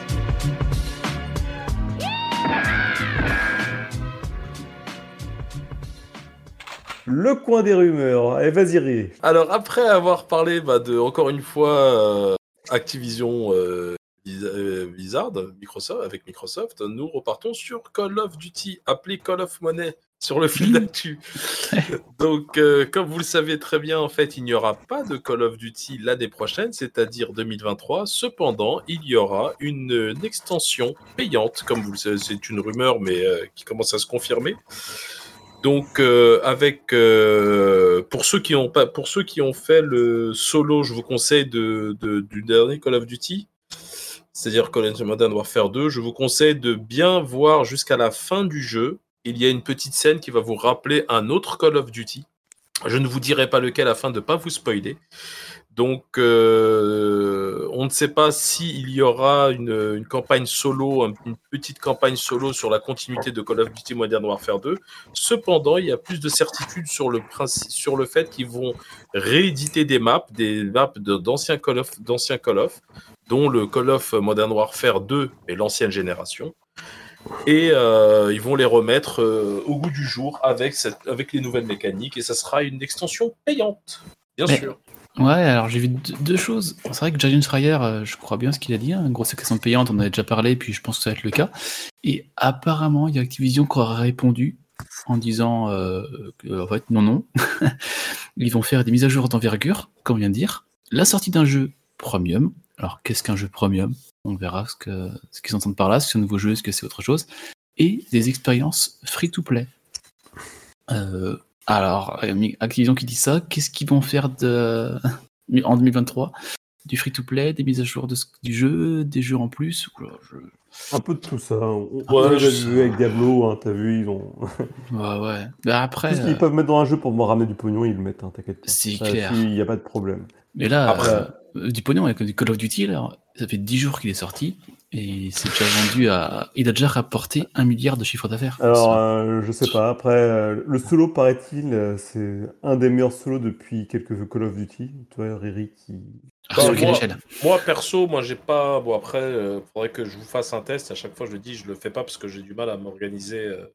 Le coin des rumeurs. Allez, vas-y Riri. Alors après avoir parlé bah, de encore une fois euh, Activision euh, euh, Blizzard, Microsoft avec Microsoft, nous repartons sur Call of Duty, appelé Call of Money sur le fil d'actu. <laughs> Donc euh, comme vous le savez très bien, en fait, il n'y aura pas de Call of Duty l'année prochaine, c'est-à-dire 2023. Cependant, il y aura une, une extension payante, comme vous le savez, c'est une rumeur, mais euh, qui commence à se confirmer. Donc, euh, avec euh, pour ceux qui ont pas, pour ceux qui ont fait le solo, je vous conseille de, du dernier Call of Duty, c'est-à-dire Call of Duty Modern Warfare 2, je vous conseille de bien voir jusqu'à la fin du jeu. Il y a une petite scène qui va vous rappeler un autre Call of Duty. Je ne vous dirai pas lequel afin de ne pas vous spoiler. Donc, euh, on ne sait pas s'il y aura une, une campagne solo, un- une petite campagne solo sur la continuité de Call of Duty Modern Warfare 2. Cependant, il y a plus de certitude sur le, principe, sur le fait qu'ils vont rééditer des maps, des maps de- d'anciens Call of, d'anciens Call of, dont le Call of Modern Warfare 2 et l'ancienne génération. Et euh, ils vont les remettre euh, au goût du jour avec, cette, avec les nouvelles mécaniques. Et ça sera une extension payante, bien Mais- sûr. Ouais, alors j'ai vu deux, choses. C'est vrai que Giant Schreier, euh, je crois bien ce qu'il a dit, hein, grosse question payante, on en avait déjà parlé, puis je pense que ça va être le cas. Et apparemment, il y a Activision qui aura répondu en disant euh, que, en fait, non, non. <laughs> Ils vont faire des mises à jour d'envergure, comme vient de dire. La sortie d'un jeu premium. Alors, qu'est-ce qu'un jeu premium? On verra ce que ce qu'ils entendent par là, si c'est un nouveau jeu, est-ce que c'est autre chose? Et des expériences free-to-play. Euh, alors, euh, Activision qui dit ça, qu'est-ce qu'ils vont faire de... <laughs> en 2023 Du free-to-play, des mises à jour de du jeu, des jeux en plus? Je- Un peu de tout ça. On, Ouais, on je déjà vu avec Diablo, hein, t'as vu, ils ont. <laughs> Ouais, ouais. Bah après, Tout ce qu'ils euh, peuvent mettre dans un jeu pour me ramener du pognon, ils le mettent, hein, t'inquiète pas. C'est clair. Il n'y a pas de problème. mais là, Après- euh, du pognon avec du Call of Duty, là, ça fait 10 jours qu'il est sorti, et c'est déjà vendu à... Il a déjà rapporté un milliard de chiffre d'affaires. Alors, euh, je sais pas. Après, euh, le solo, paraît-il, euh, c'est un des meilleurs solos depuis quelques Call of Duty. Toi, Riri, qui. Ah, sur Bah, quelle moi- échelle Moi, perso, moi, j'ai pas. Bon, après, il faudrait que je vous fasse un test. À chaque fois, je le dis, je le fais pas parce que j'ai du mal à m'organiser euh,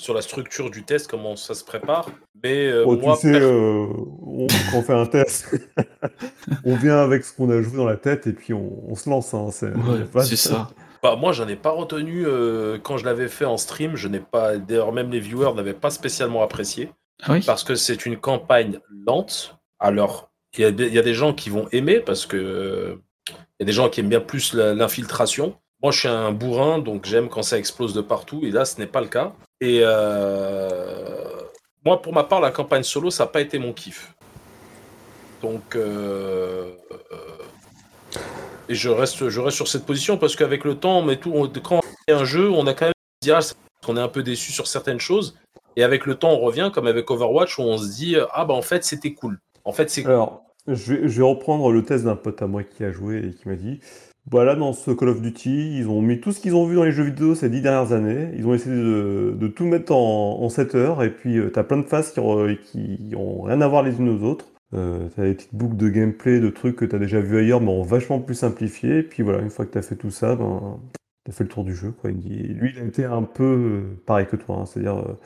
sur la structure du test, comment ça se prépare. Mais euh, Oh, moi, tu sais, per- euh, on- quand on fait un test, <laughs> on vient avec ce qu'on a joué dans la tête et puis on, on se lance. hein, c'est Ouais, ça. bah, moi, j'en ai pas retenu euh, quand je l'avais fait en stream. Je n'ai pas, d'ailleurs, même les viewers n'avaient pas spécialement apprécié Ah oui parce que c'est une campagne lente. Alors, il y, a des- il y a des gens qui vont aimer parce que euh, il y a des gens qui aiment bien plus la- l'infiltration. Moi, je suis un bourrin, donc j'aime quand ça explose de partout. Et là, ce n'est pas le cas. Et euh, moi, pour ma part, la campagne solo, ça n'a pas été mon kiff. Donc, euh, euh, je reste, sur cette position parce qu'avec le temps, quand on fait un jeu, on a quand même dit, ah, qu'on est un peu déçu sur certaines choses. Et avec le temps, on revient, comme avec Overwatch, où on se dit, ah bah en fait, c'était cool. En fait, c'est. Alors, je vais, je vais reprendre le test d'un pote à moi qui a joué et qui m'a dit voilà, dans ce Call of Duty, ils ont mis tout ce qu'ils ont vu dans les jeux vidéo ces dix dernières années. Ils ont essayé de, tout mettre en, en 7 heures. Et puis, tu t'as plein de phases qui, ont rien à voir les unes aux autres. Euh, t'as des petites boucles de gameplay, de trucs que t'as déjà vu ailleurs, mais en vachement plus simplifié. Et puis voilà, une fois que t'as fait tout ça, ben, t'as fait le tour du jeu, quoi. Lui, il a été un peu euh, pareil que toi, hein, c'est-à-dire euh,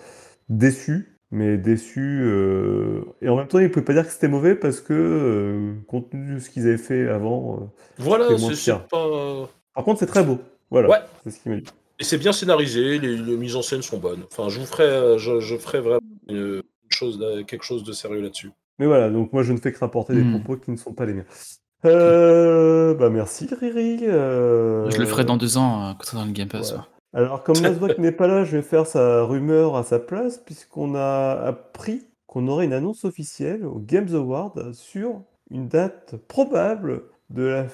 déçu, mais déçu. euh, Et en même temps, il pouvait pas dire que c'était mauvais parce que, euh, compte tenu de ce qu'ils avaient fait avant. euh, Voilà, c'est pas. Par contre, c'est très beau. Voilà, Ouais. c'est ce qu'il m'a dit. Et c'est bien scénarisé, les, les mises en scène sont bonnes. Enfin, je vous ferai, euh, je, je ferai vraiment une, une chose, de- quelque chose de sérieux là-dessus. Mais voilà, donc moi, je ne fais que rapporter des Hmm. propos qui ne sont pas les miens. Euh, bah merci, Riri. euh, Je le ferai dans deux ans euh, quand dans le Game Pass. ouais. Alors, comme <laughs> Nasbok n'est pas là, je vais faire sa rumeur à sa place, puisqu'on a appris qu'on aurait une annonce officielle au Games Award sur une date probable de la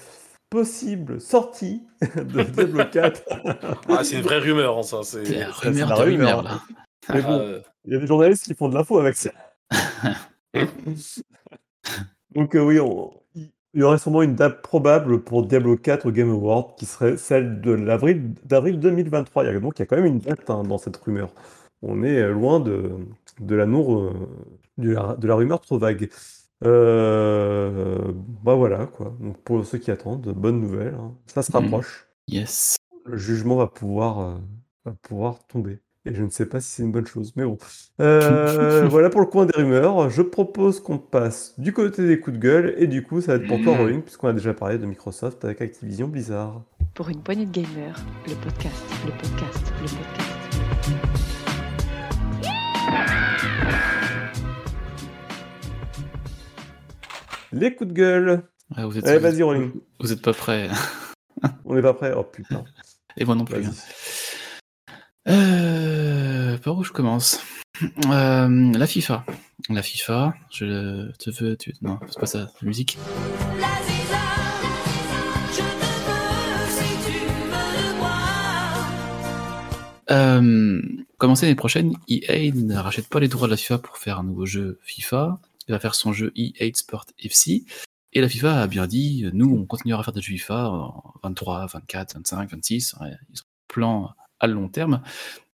possible sortie <laughs> de Diablo <laughs> 4. Ah, c'est une vraie rumeur, hein, ça. C'est C'est. la c'est rumeur la de rumeur, rumeur, là. Mais Ah, bon, euh, il y a des journalistes qui font de l'info avec ça. Donc euh, oui, on- il y aurait sûrement une date probable pour Diablo 4 au Game Award qui serait celle de l'avril d'avril 2023. Il y a, donc il y a quand même une date hein, dans cette rumeur. On est euh, loin de, de la non- euh, de la, de la rumeur trop vague. Euh, bah voilà quoi. Donc pour ceux qui attendent, bonne nouvelle. hein. Ça se Mhm. rapproche. Yes. Le jugement va pouvoir, euh, va pouvoir tomber. Et je ne sais pas si c'est une bonne chose, mais bon. <laughs> Euh, voilà pour le coin des rumeurs. Je propose qu'on passe du côté des coups de gueule, et du coup, ça va être pour toi. Rolling, puisqu'on a déjà parlé de Microsoft avec Activision Blizzard. Pour une poignée de gamers, le podcast, le podcast, le podcast. Les coups de gueule. Ouais, vous êtes, Allez, vas-y, Rolling. Vous êtes pas prêts. On n'est pas prêt? Oh putain. Et moi non plus. Euh, par où je commence Euh, La FIFA. La FIFA, je te veux. Tu... Non, c'est pas ça, la musique. La Ziza, je te veux si tu me vois. Euh, commencer l'année prochaine, EA ne rachète pas les droits de la FIFA pour faire un nouveau jeu FIFA. Il va faire son jeu EA Sport FC. Et la FIFA a bien dit, nous, on continuera à faire des jeux FIFA en 23, 24, 25, 26. Ouais, Ils ont un plan à long terme.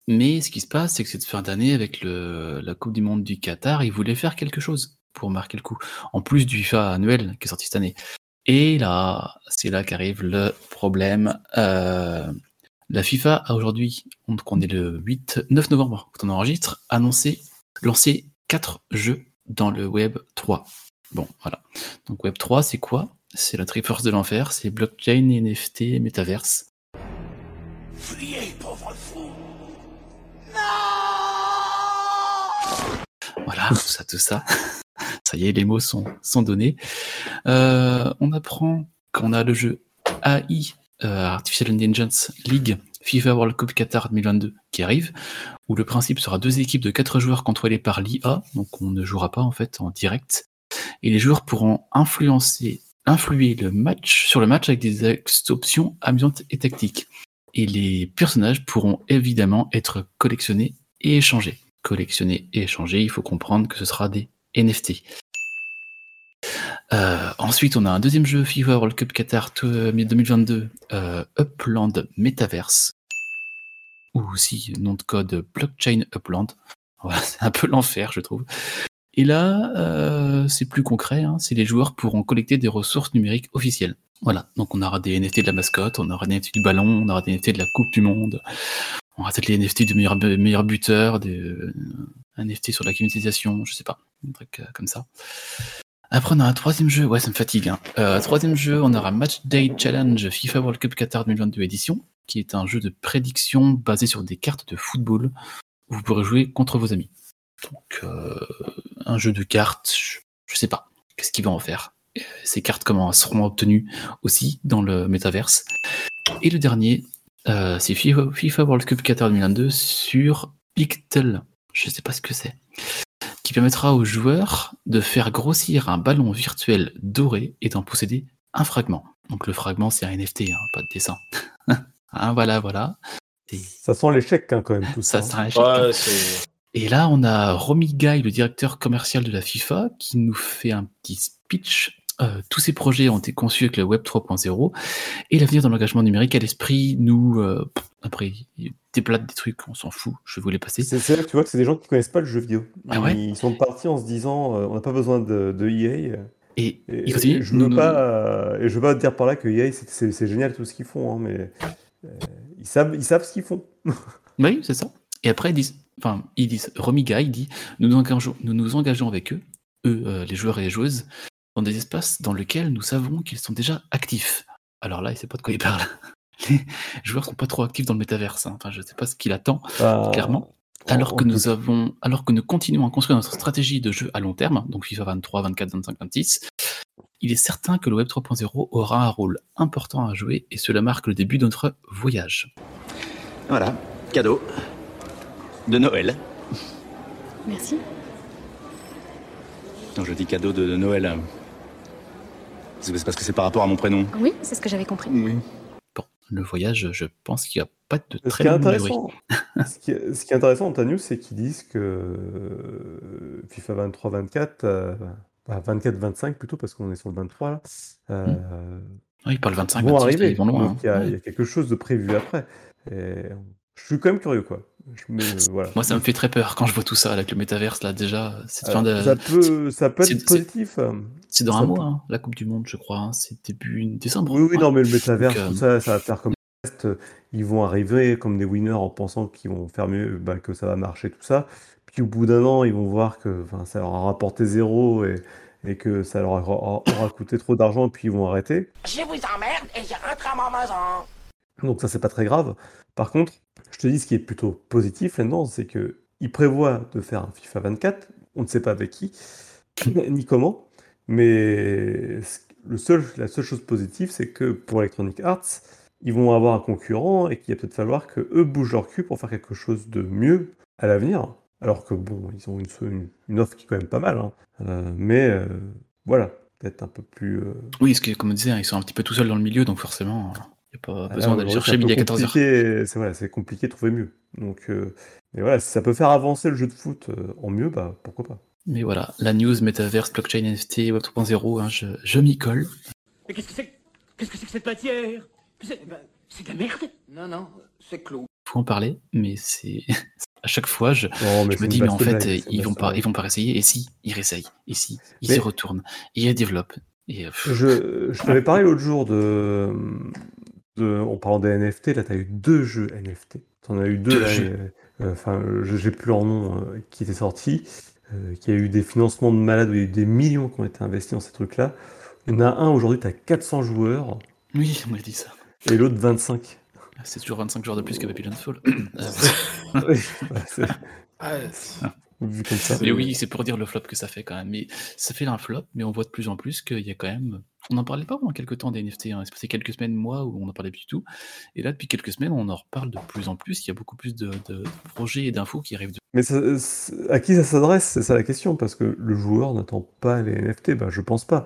Mais ce qui se passe, c'est que cette fin d'année, avec la Coupe du Monde du Qatar, ils voulaient faire quelque chose pour marquer le coup. En plus du FIFA annuel qui est sorti cette année. Et là, c'est là qu'arrive le problème. Euh, la FIFA a aujourd'hui, donc on est le 8, 9 novembre quand on enregistre, annoncé, lancé 4 jeux dans le Web 3. Bon, voilà. Donc Web 3, c'est quoi? C'est la Triforce de l'enfer, c'est blockchain, NFT, métaverse. Voilà, <laughs> tout ça, tout ça. Ça y est, les mots sont, donnés. Euh, on apprend qu'on a le jeu AI, euh, Artificial Intelligence League, FIFA World Cup Qatar 2022 qui arrive, où le principe sera deux équipes de quatre joueurs contrôlées par l'IA, donc on ne jouera pas en fait en direct, et les joueurs pourront influencer, influer le match sur le match avec des options amusantes et tactiques. Et les personnages pourront évidemment être collectionnés et échangés. Collectionnés et échangés, il faut comprendre que ce sera des NFT. Euh, ensuite, on a un deuxième jeu FIFA World Cup Qatar 2022, euh, Upland Metaverse, ou aussi nom de code Blockchain Upland. <laughs> Voilà, c'est un peu l'enfer, je trouve. Et là, euh, c'est plus concret, hein, c'est les joueurs pourront collecter des ressources numériques officielles. Voilà, donc on aura des NFT de la mascotte, on aura des NFT du ballon, on aura des NFT de la Coupe du Monde, on aura peut-être les NFT du meilleur, meilleur buteur, des, euh, NFT sur la climatisation, je sais pas, un truc euh, comme ça. Après, on a un troisième jeu, ouais, ça me fatigue. Hein. Euh, troisième jeu, on aura Match Day Challenge FIFA World Cup Qatar 2022 édition, qui est un jeu de prédiction basé sur des cartes de football où vous pourrez jouer contre vos amis. Donc, euh, un jeu de cartes, je, je sais pas, qu'est-ce qu'ils vont en faire. Euh, Ces cartes, comment seront obtenues aussi dans le métaverse. Et le dernier, euh, c'est FIFA, FIFA World Cup Qatar 2022 sur Pictel. Je sais pas ce que c'est qui permettra aux joueurs de faire grossir un ballon virtuel doré et d'en posséder un fragment. Donc le fragment, c'est un NFT, hein, pas de dessin. <laughs> Hein, voilà, voilà. Et Ça sent l'échec hein, quand même tout ça. ça hein. Ouais. Et là, on a Romy Guy, le directeur commercial de la FIFA, qui nous fait un petit speech. Euh, tous ces projets ont été conçus avec le Web 3.0 et l'avenir dans l'engagement numérique à l'esprit nous... euh, après, il déplate des trucs, on s'en fout, je les passer. C'est là que tu vois que c'est des gens qui connaissent pas le jeu vidéo. Ah ouais Ils sont partis en se disant euh, on n'a pas besoin de, de EA. Et, Et, il je nous- veux pas, je veux pas dire par là que EA c'est- génial tout ce qu'ils font, hein, mais ils savent, ils savent ce qu'ils font. <laughs> Oui, c'est ça. Et après, ils disent, enfin, ils disent, Romy Guy dit, nous nous engageons, nous nous engageons avec eux, eux, euh, les joueurs et les joueuses, dans des espaces dans lesquels nous savons qu'ils sont déjà actifs. Alors là, il sait pas de quoi il parle. <laughs> Les joueurs sont pas trop actifs dans le métaverse. hein. Enfin, je sais pas ce qu'il attend, Enfin, clairement. en- Alors que nous avons, alors que nous continuons à construire notre stratégie de jeu à long terme, donc FIFA 23, 24, 25, 26, il est certain que le Web 3.0 aura un rôle important à jouer et cela marque le début de notre voyage. Voilà, cadeau de Noël. Merci. Non, je dis cadeau de, de Noël. Euh, C'est parce que c'est par rapport à mon prénom. Oui, c'est ce que j'avais compris. Oui. Bon, le voyage, je pense qu'il n'y a pas de Ce très qui est intéressant, <laughs> ce qui est, ce qui est intéressant dans ta news, c'est qu'ils disent que euh, FIFA 23-24, euh, bah, 24-25 plutôt, parce qu'on est sur le 23 là, euh, Ah, il parle 25, vont 26, arriver. ils vont loin. Donc il y, a- hein. il y a quelque chose de prévu après. Et je suis quand même curieux, quoi. <laughs> Voilà. Moi, ça me fait très peur quand je vois tout ça avec le métaverse. Là, déjà, cette fin Alors, de... ça, peut, ça peut être positif. C'est dans ça un peut- mois, hein, la Coupe du Monde, je crois. hein. C'est début décembre. Oui, oui, Ouais. non, mais le métaverse, Donc, euh, tout ça, ça va faire comme le reste. Ils vont arriver comme des winners en pensant qu'ils vont faire mieux, bah, que ça va marcher, tout ça. Puis au bout d'un an, ils vont voir que ça leur a rapporté zéro et, et que ça leur aura, aura coûté trop d'argent, puis ils vont arrêter. Je vous emmerde et je rentre à ma maison. Donc ça, c'est pas très grave. Par contre, je te dis ce qui est plutôt positif là-dedans, c'est que prévoient de faire un FIFA 24. On ne sait pas avec qui, <laughs> ni comment. Mais ce- le seul, la seule chose positive, c'est que pour Electronic Arts, ils vont avoir un concurrent et qu'il va peut-être falloir que eux bougent leur cul pour faire quelque chose de mieux à l'avenir. Alors que bon, ils ont une, offre qui est quand même pas mal. hein. Euh, mais euh, voilà, peut-être un peu plus. euh, Oui, parce que, comme on disait, hein, ils sont un petit peu tout seuls dans le milieu, donc forcément, n'y a pas Ah, besoin d'aller chercher midi à peu 14h. compliqué, C'est voilà, c'est compliqué de trouver mieux. Donc, euh, mais voilà, si ça peut faire avancer le jeu de foot euh, en mieux, bah pourquoi pas. Mais voilà, la news, métaverse, blockchain, NFT, Web 3.0, hein, je, je m'y colle. Mais qu'est-ce que c'est Qu'est-ce que c'est que cette matière? C'est c'est de la merde Non, non, c'est clos. faut en parler, mais c'est <laughs> à chaque fois, je, je me dis, mais en fait, blague, euh, ils vont pas, ils vont pas réessayer. Et si, ils réessayent. Et si, ils Mais- y retournent. Et ils développent. Et euh, Je, je t'avais parlé l'autre jour de, en parlant des NFT, là, tu as eu deux jeux NFT. Tu en as eu deux, enfin, euh, je j'ai plus leur nom, euh, qui étaient sortis, euh, qui a eu des financements de malades, où il y a eu des millions qui ont été investis dans ces trucs-là. Il y en a un, aujourd'hui, tu as 400 joueurs, oui, on m'a dit ça. et l'autre 25. C'est toujours 25 joueurs de plus que Babylon Fall. <coughs> Euh, Oui, Ouais. Vu comme ça. mais oui, c'est pour dire le flop que ça fait quand même. Mais ça fait un flop, mais on voit de plus en plus qu'il y a quand même. On n'en parlait pas pendant quelques temps des NFT. Hein. C'est passé quelques semaines, mois, où on n'en parlait plus du tout. Et là, depuis quelques semaines, on en reparle de plus en plus. Il y a beaucoup plus de, de projets et d'infos qui arrivent de Mais ça- à qui ça s'adresse, c'est ça la question, parce que le joueur n'attend pas les NFT, bah je pense pas.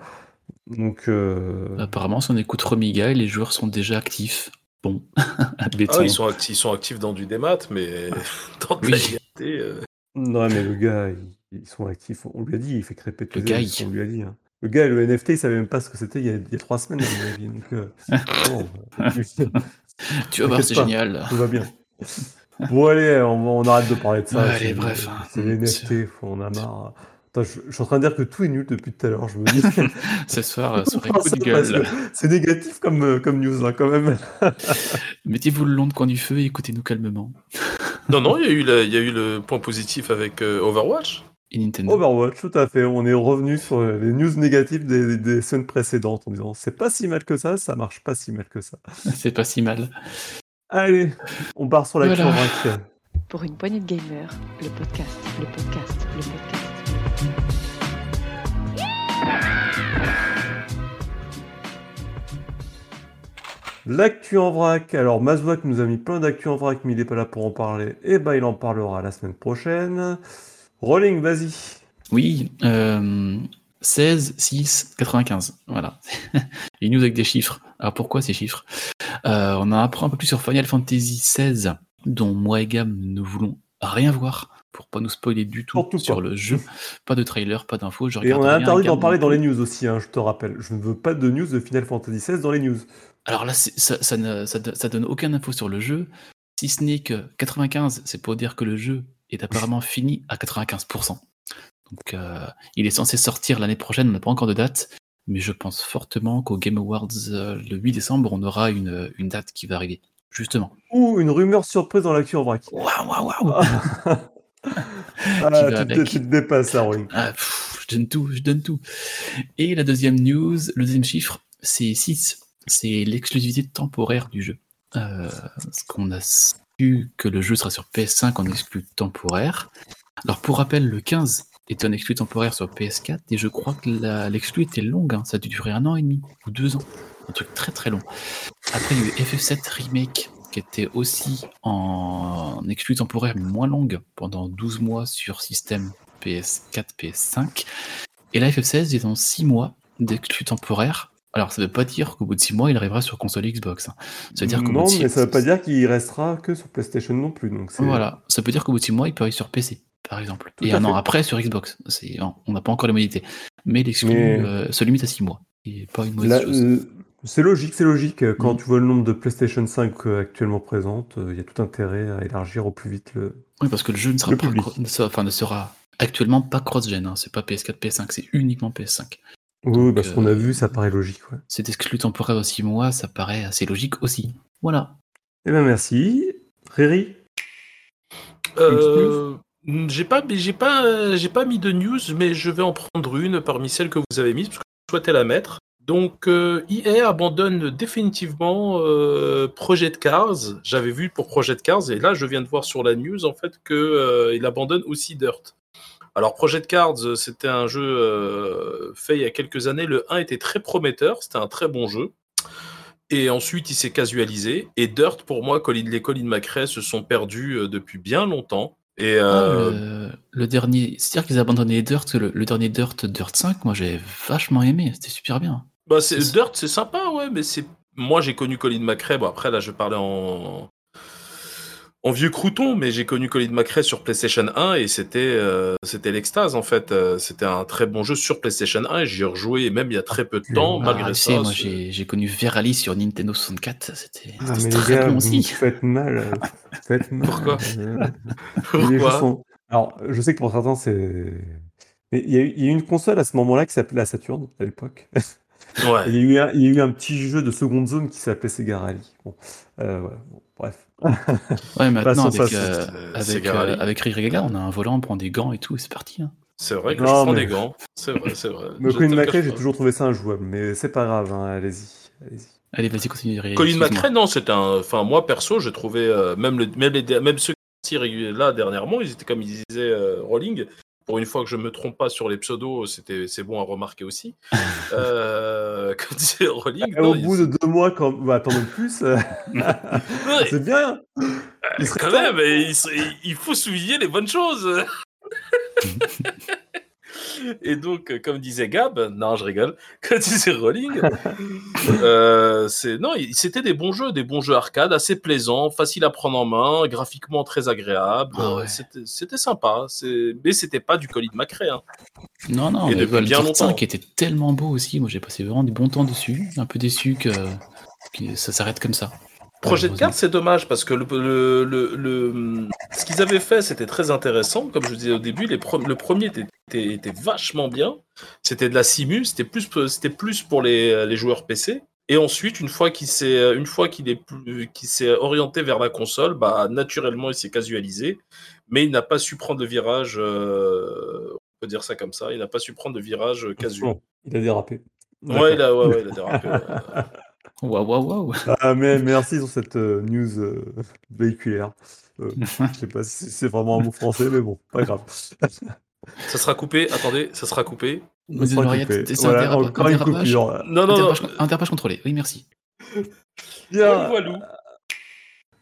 Donc, euh, Apparemment, si on écoute Romiga, les joueurs sont déjà actifs. Bon. <laughs> Ah, ils, sont actifs, ils sont actifs dans du démat, mais <laughs> dans de la Oui. réalité, euh, non, mais le gars, ils, ils sont actifs, on lui a dit, il fait crêper tous Le les gars, jours, il- on lui a dit. hein. Le gars, le NFT, il savait même pas ce que c'était il, y a- il y a trois semaines, à mon avis, donc, euh, <laughs> bon, euh, Tu vas voir, T'inquiète c'est pas. génial. tout va bien. Bon, allez, on, on arrête de parler de ça. Ouais, allez, c'est- bref. C'est les NFT, faut- on a marre. Attends, je, je suis en train de dire que tout est nul depuis tout à l'heure, je me dis. <laughs> Ce soir, euh, soirée Comment coup ça, de parce gueule. que C'est négatif comme, euh, comme news, hein, quand même. Mettez-vous le long de coin du feu et écoutez-nous calmement. Non, non, il y, a eu le- il y a eu le point positif avec euh, Overwatch. Et Nintendo. Overwatch, tout à fait. On est revenu sur les news négatives des, des semaines précédentes en disant c'est pas si mal que ça, ça marche pas si mal que ça. <laughs> C'est pas si mal. Allez, on part sur la Voilà. Pour une poignée de gamers, le podcast, le podcast, le podcast. L'actu en vrac. Alors, Mazouak nous a mis plein d'actu en vrac, mais il est pas là pour en parler. Et ben, il en parlera la semaine prochaine. Rolling, vas-y. Oui, euh, 16, 6, 95. Voilà. Une news avec des chiffres. Alors pourquoi ces chiffres? Euh, On en apprend un peu plus sur Final Fantasy XVI, dont moi et Gam ne voulons rien voir pour pas nous spoiler du tout sur le jeu. <laughs> Pas de trailer, pas d'infos. Et on a interdit d'en parler dans les news aussi, hein, je te rappelle. Je ne veux pas de news de Final Fantasy XVI dans les news. Alors là, ça, ça, ne, ça, ça donne aucune info sur le jeu, si ce n'est que 95, c'est pour dire que le jeu est apparemment <laughs> fini à 95%. Donc euh, il est censé sortir l'année prochaine, on n'a pas encore de date, mais je pense fortement qu'au Game Awards euh, le 8 décembre, on aura une, une date qui va arriver. Justement. Ou une rumeur surprise dans l'actu en vrac. Waouh, waouh, waouh <laughs> Ah, <laughs> tu, te, avec. tu te dépasses, là, Rolling. Ah, pff, Je donne tout, je donne tout. Et la deuxième news, le deuxième chiffre, c'est 6. C'est l'exclusivité temporaire du jeu. Euh, parce qu'on a su que le jeu sera sur PS5 en exclu temporaire. Alors pour rappel, le 15 est un exclu temporaire sur PS4 et je crois que l'exclu était longue, hein. ça a dû durer un an et demi ou deux ans. Un truc très très long. Après, il y a eu FF7 Remake qui était aussi en exclu temporaire mais moins longue pendant 12 mois sur système PS4, PS5. Et là, FF16 est en 6 mois d'exclus temporaire. Alors, ça veut pas dire qu'au bout de 6 mois, il arrivera sur console Xbox. hein. Ça veut dire qu'au bout Non, de six- mais ça veut pas dire qu'il restera que sur PlayStation non plus. Donc Voilà, ça peut dire qu'au bout de 6 mois, il peut aller sur PC, par exemple. Tout et un an après sur Xbox. On n'a pas encore les modalités. Mais l'exclu Mais- euh, se limite à 6 mois. Et pas une mauvaise La- chose. euh, c'est logique, c'est logique. Quand Mm. tu vois le nombre de PlayStation 5 euh, actuellement présentes, euh, il y a tout intérêt à élargir au plus vite le. Oui, parce que le jeu ne sera le pas, public. cro- ne sera, enfin, ne sera actuellement pas cross-gen. hein. C'est pas PS4, PS5, c'est uniquement PS5. Oui, Donc, bah, ce qu'on a euh, vu, ça paraît logique. Ouais. Cet exclu temporaire de 6 mois, ça paraît assez logique aussi. Voilà. Eh ben merci. Riri Euh, j'ai pas, j'ai pas, euh, j'ai pas mis de news, mais je vais en prendre une parmi celles que vous avez mises parce que je souhaitais la mettre. Donc, euh, EA abandonne définitivement euh, Project Cars. J'avais vu pour Project Cars et là, je viens de voir sur la news en fait que euh, il abandonne aussi Dirt. Alors, Project Cars, euh, c'était un jeu euh, fait il y a quelques années. Le 1 était très prometteur, c'était un très bon jeu. Et ensuite, il s'est casualisé. Et Dirt, pour moi, Colin, les Colin McRae se sont perdus euh, depuis bien longtemps. Et Ah, le, le dernier, c'est-à-dire qu'ils abandonnaient Dirt, le, le dernier Dirt, Dirt 5, moi j'ai vachement aimé, c'était super bien. bah, c'est, c'est- Dirt, c'est sympa, ouais, mais c'est. Moi, j'ai connu Colin McRae. Bon, après, là, je parlais en. En vieux crouton, mais j'ai connu Colin McRae sur PlayStation 1 et c'était euh, c'était l'extase en fait. Euh, C'était un très bon jeu sur PlayStation 1 et j'y ai rejoué même il y a très peu de temps, Ah, malgré tu ça. sais, moi j'ai j'ai connu Verali sur Nintendo 64, c'était Ah, très gars, bon aussi. faites mal. euh, vous faites mal. Pourquoi Euh, <laughs> Pourquoi sont- Alors, je sais que pour certains, c'est. Mais il y, a eu- il y a eu une console à ce moment-là qui s'appelait la Saturn à l'époque. <laughs> Ouais. Il y, a eu un, il y a eu un petit jeu de seconde zone qui s'appelait Sega Rally. Bon, euh, voilà, bon, bref. <laughs> Ouais, maintenant Passons, avec, passons. euh, Euh, avec, euh, avec on a un volant, on prend des gants et tout, et c'est parti. hein. C'est vrai que Non, je prends mais- des gants. C'est vrai, c'est vrai. <laughs> Mais Colin McRae, j'ai toujours trouvé ça injouable, mais c'est pas grave, hein, allez-y. allez-y. Allez, vas-y, continue. Riri, Colin. McRae, non, c'est un. Enfin, moi perso, j'ai trouvé euh, même, le, même, les, même ceux qui là dernièrement, ils étaient comme ils disaient euh, Rolling. Pour une fois que je me trompe pas sur les pseudos, c'était c'est bon à remarquer aussi. <laughs> euh, comme disait Rolling, non, au bout de deux mois, quand... bah, attends même plus, euh, Ouais, <laughs> <laughs> c'est bien. Il serait quand temps. même, et il, serait- il faut souligner les bonnes choses. <laughs> Et donc, euh, comme disait Gab, non, je rigole, <laughs> comme disait Rolling, euh, c'est non, c'était des bons jeux, des bons jeux arcade, assez plaisants, faciles à prendre en main, graphiquement très agréables. Ah ouais. euh, c'était- sympa, mais c'était pas du Colin McRae. hein. Non, non, Et mais depuis le bien longtemps. 5 était tellement beau aussi. Moi, j'ai passé vraiment du bon temps dessus. Un peu déçu que, que ça s'arrête comme ça. Project Cars, Malheureusement. c'est dommage parce que le, le, le- le- ce qu'ils avaient fait, c'était très intéressant. Comme je vous disais au début, les pre- le premier était, était, était vachement bien. C'était de la simu, c'était plus, plus pour les, les joueurs PC. Et ensuite, une fois qu'il s'est, qu'il s'est orienté vers la console, bah naturellement, il s'est casualisé, mais il n'a pas su prendre le virage. euh, on peut dire ça comme ça. Il n'a pas su prendre le virage casu. Bon, il a dérapé. Ouais, il a, ouais, ouais, il a dérapé. ouais. <laughs> Waouh, waouh, waouh. Ah, mais merci sur cette euh, news euh, véhiculaire. Euh, <laughs> je sais pas si c'est vraiment un mot français, mais bon, pas grave. <laughs> Ça sera coupé. Attendez, ça sera coupé. Vas-y, sera Lauriette, coupé. c'est un Voilà, dérapage- un dérapage. Non, non, non. Contrôlé. Oui, merci. Bien.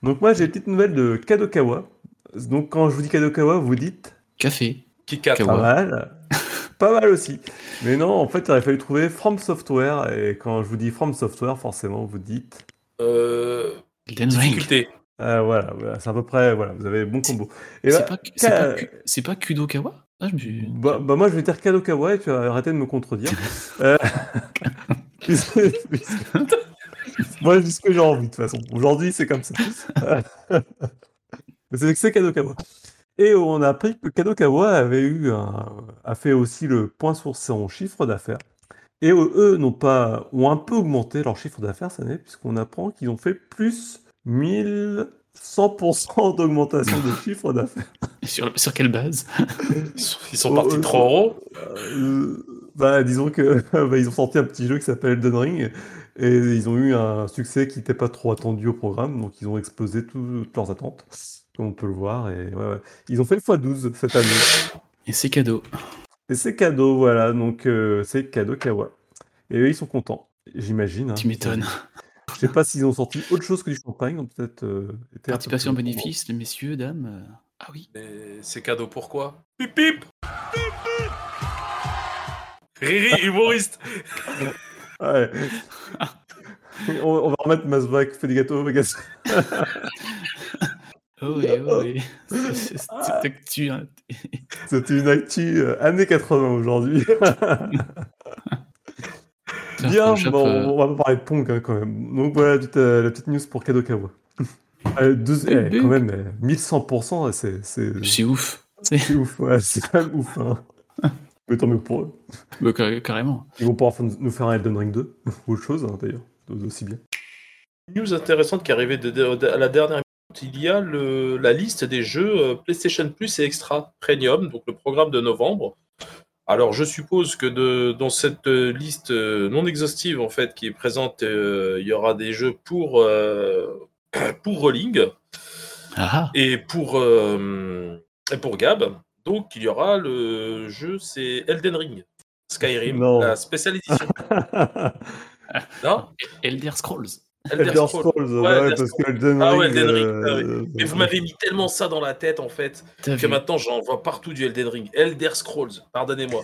Donc moi j'ai une petite nouvelle de Kadokawa. Donc quand je vous dis Kadokawa, vous dites Café. Kika. Kawa. pas mal. <laughs> pas mal aussi. Mais non, en fait, il aurait fallu trouver From Software. Et quand je vous dis From Software, forcément, vous dites. Euh, difficulté. Ah, voilà, voilà, c'est à peu près. Voilà, vous avez bon combo. C'est bah, pas, c'est pas, c'est pas Kudokawa? Ah, je me suis. bah, bah, moi je vais dire Kadokawa et tu vas arrêter de me contredire. <laughs> Euh, <laughs> moi je dis ce que j'ai envie de toute façon. Aujourd'hui c'est comme ça. Mais <laughs> c'est que c'est Kadokawa. Et on a appris que Kadokawa avait eu un- a fait aussi le point sur son chiffre d'affaires. Et euh, eux n'ont pas ont un peu augmenté leur chiffre d'affaires cette année puisqu'on apprend qu'ils ont fait plus 1100% d'augmentation de <laughs> chiffre d'affaires. Sur, sur quelle base? Ils sont, partis euh, 3 euros? Euh, bah, disons que <laughs> bah, ils ont sorti un petit jeu qui s'appelle Elden Ring et ils ont eu un succès qui n'était pas trop attendu au programme, donc ils ont explosé tout- toutes leurs attentes, on peut le voir. Et ouais, ouais. Ils ont fait le x12 cette année. Et c'est cadeau. Et c'est cadeau, voilà, donc euh, c'est cadeau Kawa. Et eux, ils sont contents, j'imagine. hein. Tu m'étonnes. Je sais pas s'ils ont sorti autre chose que du champagne, ont peut-être euh, peu Participation plus- bénéfice, les messieurs, dames. euh, Ah oui. Mais c'est cadeau pourquoi Pip pip Riri, humoriste <laughs> Ouais. <laughs> on, on va remettre Masbach, fait des gâteaux, Vegas. <laughs> Oh oui, oh oui. <laughs> C'est- c'est- C'est actu. hein. <laughs> C'était une actu euh, années 80 aujourd'hui. <laughs> Bien, bon, euh, on va pas parler de Pong hein, quand même. Donc voilà la petite, euh, la petite news pour Kadokawa. Euh, deux- eh, quand même, euh, 1100%, c'est c'est- C'est ouf. C'est ouf, ouais, c'est quand même ouf. Hein. Mais tant mieux pour eux. bah, car- carrément. Ils vont pouvoir nous faire un Elden Ring 2, ou autre chose hein, d'ailleurs, aussi bien. News intéressante qui est arrivée de- de- de- à la dernière minute. Il y a le, la liste des jeux euh, PlayStation Plus et Extra Premium, donc le programme de novembre. Alors, je suppose que de, dans cette liste euh, non exhaustive, en fait, qui est présente, euh, il y aura des jeux pour, euh, <coughs> pour Rolling Ah, et pour, euh, et pour Gab. Donc, il y aura le jeu, c'est Elden Ring, Skyrim, Non. la spéciale édition. <laughs> non? Elder Scrolls. Elder Scrolls. Scrolls, Ouais, parce Scrolls. que Elden Ah Ring. ouais, Elden Ring, euh, ah ouais. Mais vous m'avez mis tellement ça dans la tête, en fait, que vu maintenant j'en vois partout du Elden Ring. Elder Scrolls, pardonnez-moi.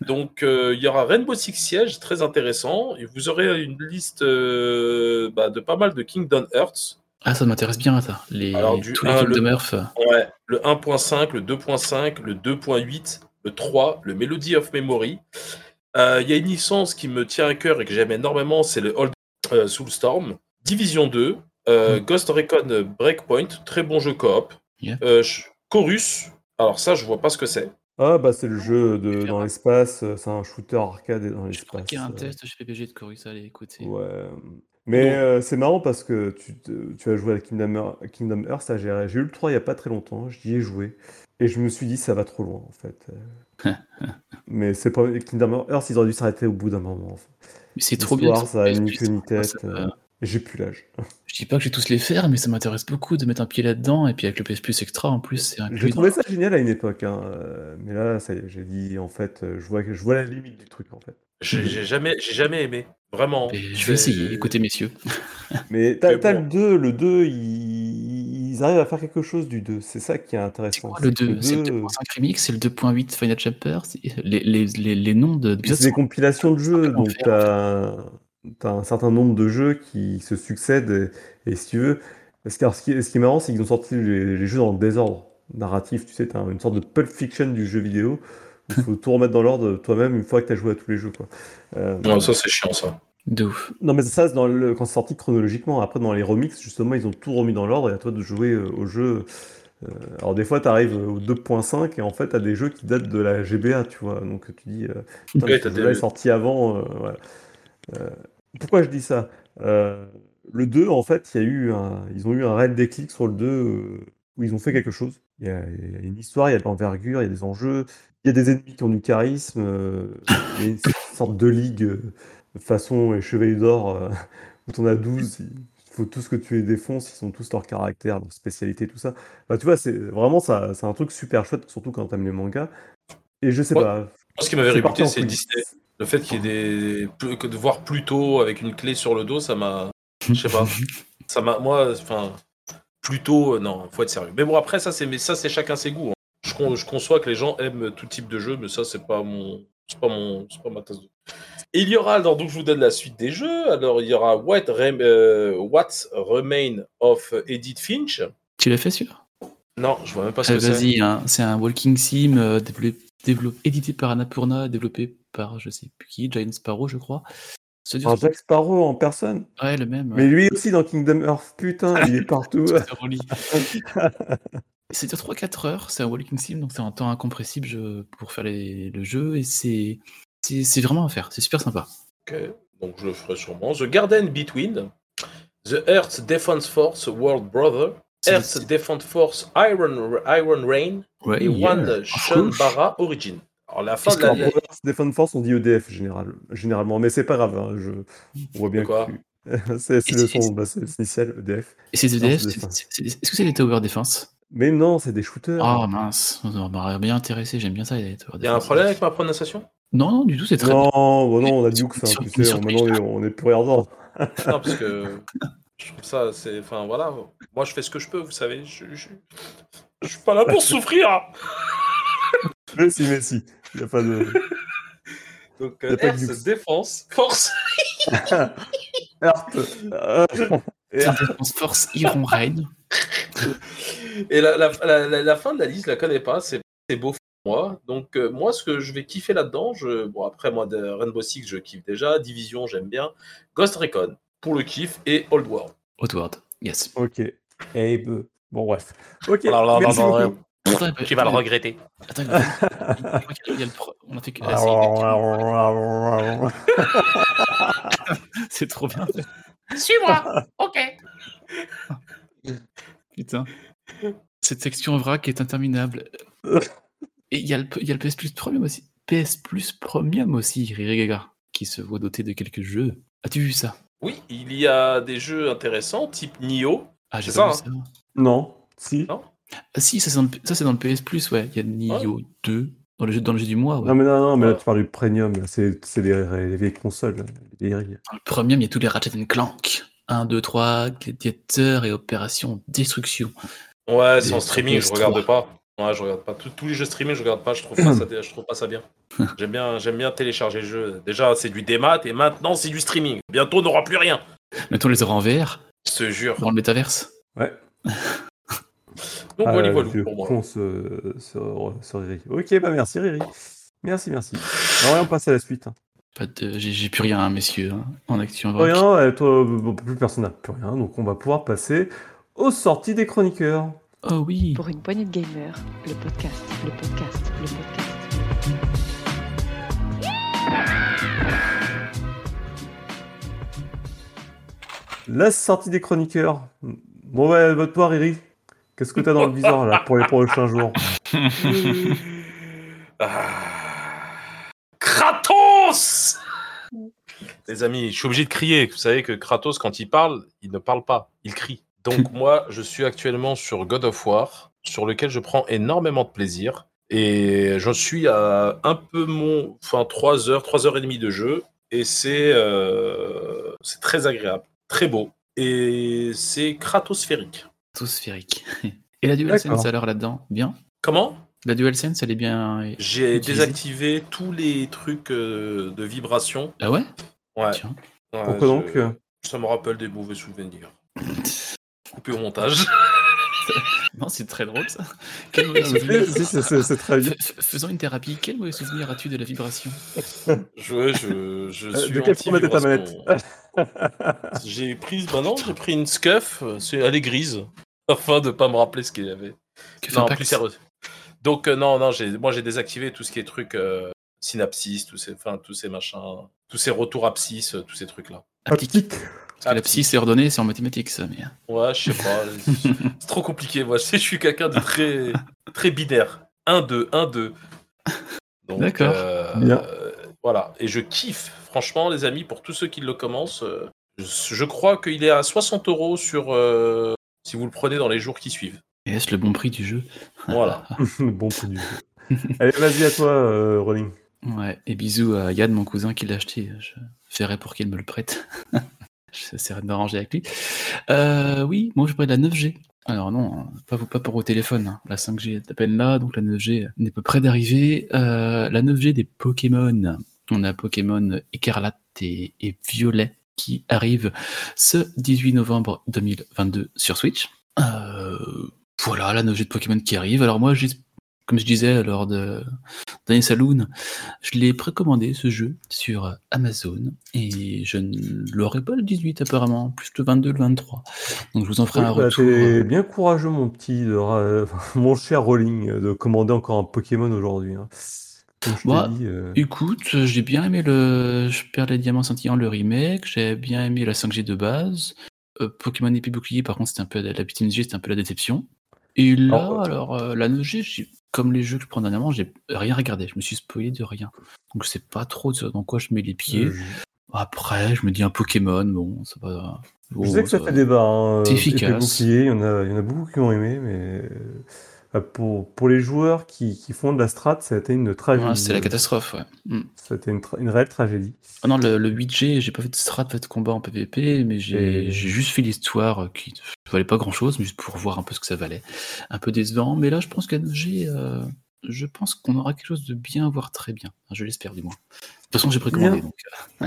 Donc euh, il y aura Rainbow Six Siege, très intéressant. Et vous aurez une liste euh, bah, de pas mal de Kingdom Hearts. Ah, ça m'intéresse bien, ça. Les, Alors, du tous les un, films le- de Murph. Ouais, le 1.5, le 2.5, le 2.8, le 3, le Melody of Memory. Euh, Il y a une licence qui me tient à cœur et que j'aime énormément, c'est le Old Soulstorm. Division 2, euh, Mm. Ghost Recon Breakpoint, très bon jeu coop. Yeah. Euh, ch- Chorus, alors ça je vois pas ce que c'est. Ah, bah c'est le jeu de, dans l'espace, euh, c'est un shooter arcade dans Je crois l'espace. qu'il y a un euh, test chez PPG de Chorus, allez écouter. Ouais. Mais euh, c'est marrant parce que tu, tu as joué à Kingdom, Kingdom Hearts, ça, j'ai j'ai eu le 3 il y a pas très longtemps, j'y ai joué. Et je me suis dit, ça va trop loin en fait. Euh, <laughs> Mais c'est pas. Kingdom Hearts, ils auraient dû s'arrêter au bout d'un moment. en fait. Mais c'est trop bien. L'histoire, ça a c'est- ni queue ni c'est- tête. ça- euh, J'ai plus l'âge. Je dis pas que je vais tous les faire, mais ça m'intéresse beaucoup de mettre un pied là-dedans. Et puis avec le PS Plus Extra, en plus, c'est Je inclus. trouvais ça génial à une époque, hein, euh, mais là, j'ai dit, en fait, euh, je vois, que- je vois la limite du truc, en fait. J'ai jamais, j'ai jamais aimé, vraiment. Et je vais essayer, écoutez, messieurs. <laughs> Mais t'as bon. le 2, le 2, ils, ils arrivent à faire quelque chose du 2, c'est ça qui est intéressant. quoi le que 2 C'est le 2.5 Remix, c'est le 2.8 Final Chapter? C'est- les, les, les, les noms de C'est des compilations de jeux, donc t'as as un certain nombre de jeux qui se succèdent, et, et si tu veux, ce qui, ce qui est- ce qui est marrant, c'est qu'ils ont sorti les, les jeux dans le désordre narratif, tu sais, t'as une sorte de pulp fiction du jeu vidéo, il faut tout remettre dans l'ordre toi-même une fois que t'as joué à tous les jeux, quoi. Euh, Non, ça c'est chiant ça. De ouf. Non, mais ça, c'est dans le... quand c'est sorti chronologiquement. Après, dans les remixes, justement, ils ont tout remis dans l'ordre et à toi de jouer euh, au jeu. Euh, alors, des fois, tu arrives au 2.5 et en fait, tu as des jeux qui datent de la GBA, tu vois. Donc, tu dis, euh, putain, Ouais, des- est sorti avant. euh, voilà. Euh, pourquoi je dis ça? Euh, le 2, en fait, il y a eu un... ils ont eu un réel déclic sur le 2 euh, où ils ont fait quelque chose. Il y a, il y a une histoire, il y a de l'envergure, il y a des enjeux, il y a des ennemis qui ont du charisme, euh, il y a une sorte de ligue euh, façon les Chevaliers d'Or euh, où t'en as 12, il faut tous que tu les défonces, ils ont tous leur caractère, leur spécialité, tout ça. Bah, tu vois, c'est vraiment ça, c'est un truc super chouette, surtout quand t'aimes les mangas. Et je sais Ouais. pas. Ce qui m'avait réputé, c'est. Disney. Le fait qu'il y ait des. plus- que de voir Pluto avec une clé sur le dos, ça m'a. Je sais pas. ça m'a. Moi, enfin. Pluto, euh, non, faut être sérieux. Mais bon, après, ça, c'est mais ça, c'est chacun ses goûts. hein. Je, con- je conçois que les gens aiment tout type de jeu, mais ça, c'est pas mon. C'est pas mon. C'est pas ma tasse de. Et il y aura, alors, donc je vous donne la suite des jeux. Alors, il y aura What, Rem- euh, What Remain of Edith Finch. Tu l'as fait celui-là? Non, je vois même pas ce Euh, que c'est. Vas-y, hein, c'est un walking sim euh, développé, développé- édité par Annapurna, développé par je sais plus qui, Giant Sparrow, je crois. Dure- Un Jack Sparrow en personne. Ouais, le même. Mais lui aussi dans Kingdom Hearts, putain, il est <laughs> partout. C'est de 3-4 heures, c'est un walking sim, donc c'est un temps incompressible je- pour faire les- le jeu, et c'est vraiment à faire, c'est super sympa. Ok, donc je le ferai sûrement. The Garden Between, The Earth Defense Force World Brother, Earth Defense Force Iron, Iron Rain Ouais, et yeah. One Shunbara Origin. Alors la fin de la... En Brothers Defense Force, on dit EDF général, généralement, mais c'est pas grave. hein, je... On voit bien De quoi que <laughs> c'est le c'est- son bah, c'est initial EDF. Et EDF, c'est c'est- des fins. c'est- c'est- est-ce que c'est les Tower Defense? Mais non, c'est des shooters. Oh mince, ça m'aurait bien intéressé, j'aime bien ça, les Tower Il y a un problème avec ma prononciation? Non, non, du tout, c'est très non, bon, non, on a hein, tu sais, sur- maintenant on est, on est plus regardant. Non, parce que <laughs> je trouve ça, c'est... Enfin voilà, moi je fais ce que je peux, vous savez. Je, je... je suis pas là pour <laughs> souffrir Mais si, mais si. Il n'y a pas de. <laughs> Donc euh, pas de. Defense Force... <laughs> Earth. Euh, Tower Defense Force Iron Rain. Et la, la, la, fin de la liste, je la connais pas, c'est c'est beau pour moi. Donc, euh, moi, ce que je vais kiffer là-dedans, je... bon, après, moi, de Rainbow Six, je kiffe déjà. Division, j'aime bien. Ghost Recon, pour le kiff, et Old World. Outward, yes. ok. Eh ben, Bon, bref. Ok. Alors, alors, merci beaucoup. Attends, Tu vas le regretter. Attends, il y a- il y a le pro- on a fait que. si, <laughs> C'est trop bien. Suis-moi Ok Putain. Cette section vrac est interminable. Et il y, a le il y a le PS Plus Premium aussi. PS Plus Premium aussi, Riri Gaga, qui se voit doté de quelques jeux. As-tu vu ça? Oui, il y a des jeux intéressants, type Nioh. Ah, j'ai C'est pas ça, vu ça. Non. Si. Non? Ah si, ça c'est dans, le- dans PS Plus, ouais. Il y a Nioh 2 dans le jeu, dans le jeu du mois. ouais. Non, mais non, non, mais là, Ouais. tu parles du premium. C'est c'est les, les vieilles consoles. les vieilles. Dans le Premium, il y a tous les Ratchet Clank. 1, 2, 3, Gladiator et Opération Destruction. Ouais, c'est en streaming, je PS3. regarde pas. Ouais, je regarde pas. Tous- tous les jeux streaming, je regarde pas. Je trouve pas ça, je trouve pas ça bien. <laughs> J'aime bien, j'aime bien télécharger le jeu. Déjà, c'est du démat et maintenant, c'est du streaming. Bientôt, on n'aura plus rien. Mettons les aura en VR Je te jure. dans le métaverse. Ouais. <laughs> Donc, Ah, voilà, le voilà vieux pour moi. ce- ce Riri. Ok, bah merci Riri. Merci, merci. Alors, on passe à la suite. hein. De... J'ai plus rien, messieurs, hein, en action. Rien, euh, toi, plus personne n'a plus rien, donc on va pouvoir passer aux sorties des chroniqueurs. Oh oui. Pour une poignée de gamers, le podcast, le podcast, le podcast. La sortie des chroniqueurs. Bon, ouais, vote toi, Riri. Qu'est-ce que t'as dans le viseur là pour les prochains jours? <laughs> Ah. Kratos Les amis, je suis obligé de crier. Vous savez que Kratos, quand il parle, il ne parle pas, il crie. Donc <laughs> moi, je suis actuellement sur God of War, sur lequel je prends énormément de plaisir. Et j'en suis à un peu mon... Enfin, 3 heures, 3 heures et demie de jeu. Et c'est euh, c'est très agréable, très beau. Et c'est Kratosphérique. Tout sphérique. <laughs> Et la DualSense alors là-dedans Bien? Comment? La DualSense, elle est bien. J'ai désactivé tous les trucs euh, de vibration. Ah ouais? Ouais. Tiens. Ouais, Pourquoi je- donc Ça me rappelle des mauvais souvenirs. <laughs> Coupé au montage. <laughs> Non, c'est très drôle ça. Quel mauvais souvenir? c'est- très bien. Faisons une thérapie. Quel mauvais souvenir as-tu de la vibration? Je, je, je Euh, suis de quelle forme était ta manette? J'ai pris, bah non, j'ai pris une scuff, c'est, elle est grise, afin de pas me rappeler ce qu'il y avait. Que Non, plus sérieux. Donc euh, non, non, j'ai, moi j'ai désactivé tout ce qui est truc euh, synapsis, tous ces, enfin tous ces machins, tous ces retours abscisses, euh, tous ces trucs là. Aptique. Parce que la psy, c'est ordonné, c'est en mathématiques, ça. Mais... Ouais, je sais pas, <laughs> c'est trop compliqué. Moi, je sais, je suis quelqu'un de très, très binaire. 1 2 1 2. Donc, D'accord. euh, voilà, et je kiffe. Franchement, les amis, pour tous ceux qui le commencent, euh, je, je crois qu'il est à 60 euros sur euh, si vous le prenez dans les jours qui suivent. Et est-ce le bon prix du jeu? Voilà. <laughs> bon coup du jeu. Allez, vas-y à toi, euh, Rolling. Ouais, et bisous à Yann, mon cousin, qui l'a acheté. Je ferai pour qu'il me le prête. <laughs> J'essaierai de m'arranger avec lui. Euh, oui, moi je parlais de la 9G. Alors non, pas, pas pour au téléphone. hein. La 5G est à peine là, donc la 9G n'est pas près d'arriver. Euh, la 9G des Pokémon. On a Pokémon écarlate et, et violet qui arrive ce 18 novembre 2022 sur Switch. Euh, voilà, la 9G de Pokémon qui arrive. Alors moi, j'ai- comme je disais lors de dernier Saloon, je l'ai précommandé ce jeu sur Amazon et je ne l'aurai pas le 18 apparemment, plus le 22, le 23. Donc je vous en ferai Oui, un bah, retour. T'es bien courageux, mon petit, de ra- <laughs> mon cher Rolling, de commander encore un Pokémon aujourd'hui. hein. Bah, dit, euh, Écoute, j'ai bien aimé le Je perds les diamants scintillants, le remake, j'ai bien aimé la 5G de base. Euh, Pokémon épée bouclier, par contre, c'était un peu la petite 9G, c'était un peu la déception. Et là, Alors, alors, euh, la 9G, j'ai- comme les jeux que je prends dernièrement, j'ai rien regardé, je me suis spoilé de rien. Donc je sais pas trop dans quoi je mets les pieds. Après, je me dis un Pokémon, bon, ça va. Je sais que ça fait débat. Hein. C'est efficace. il y, en a, il y en a beaucoup qui ont aimé, mais pour, pour les joueurs qui, qui font de la strat, ça a été une tragédie. Ouais, C'était la catastrophe, ouais. Mm. Ça a été une, réelle tragédie. Ah non, le, le 8G, j'ai pas fait de strat, pas fait de combat en PvP, mais j'ai Et- juste fait l'histoire euh, qui ne valait pas grand chose, juste pour voir un peu ce que ça valait. Un peu décevant, mais là, je pense qu'à 9G, euh, je pense qu'on aura quelque chose de bien, voire très bien. Enfin, je l'espère du moins. De toute façon, j'ai précommandé, donc. euh,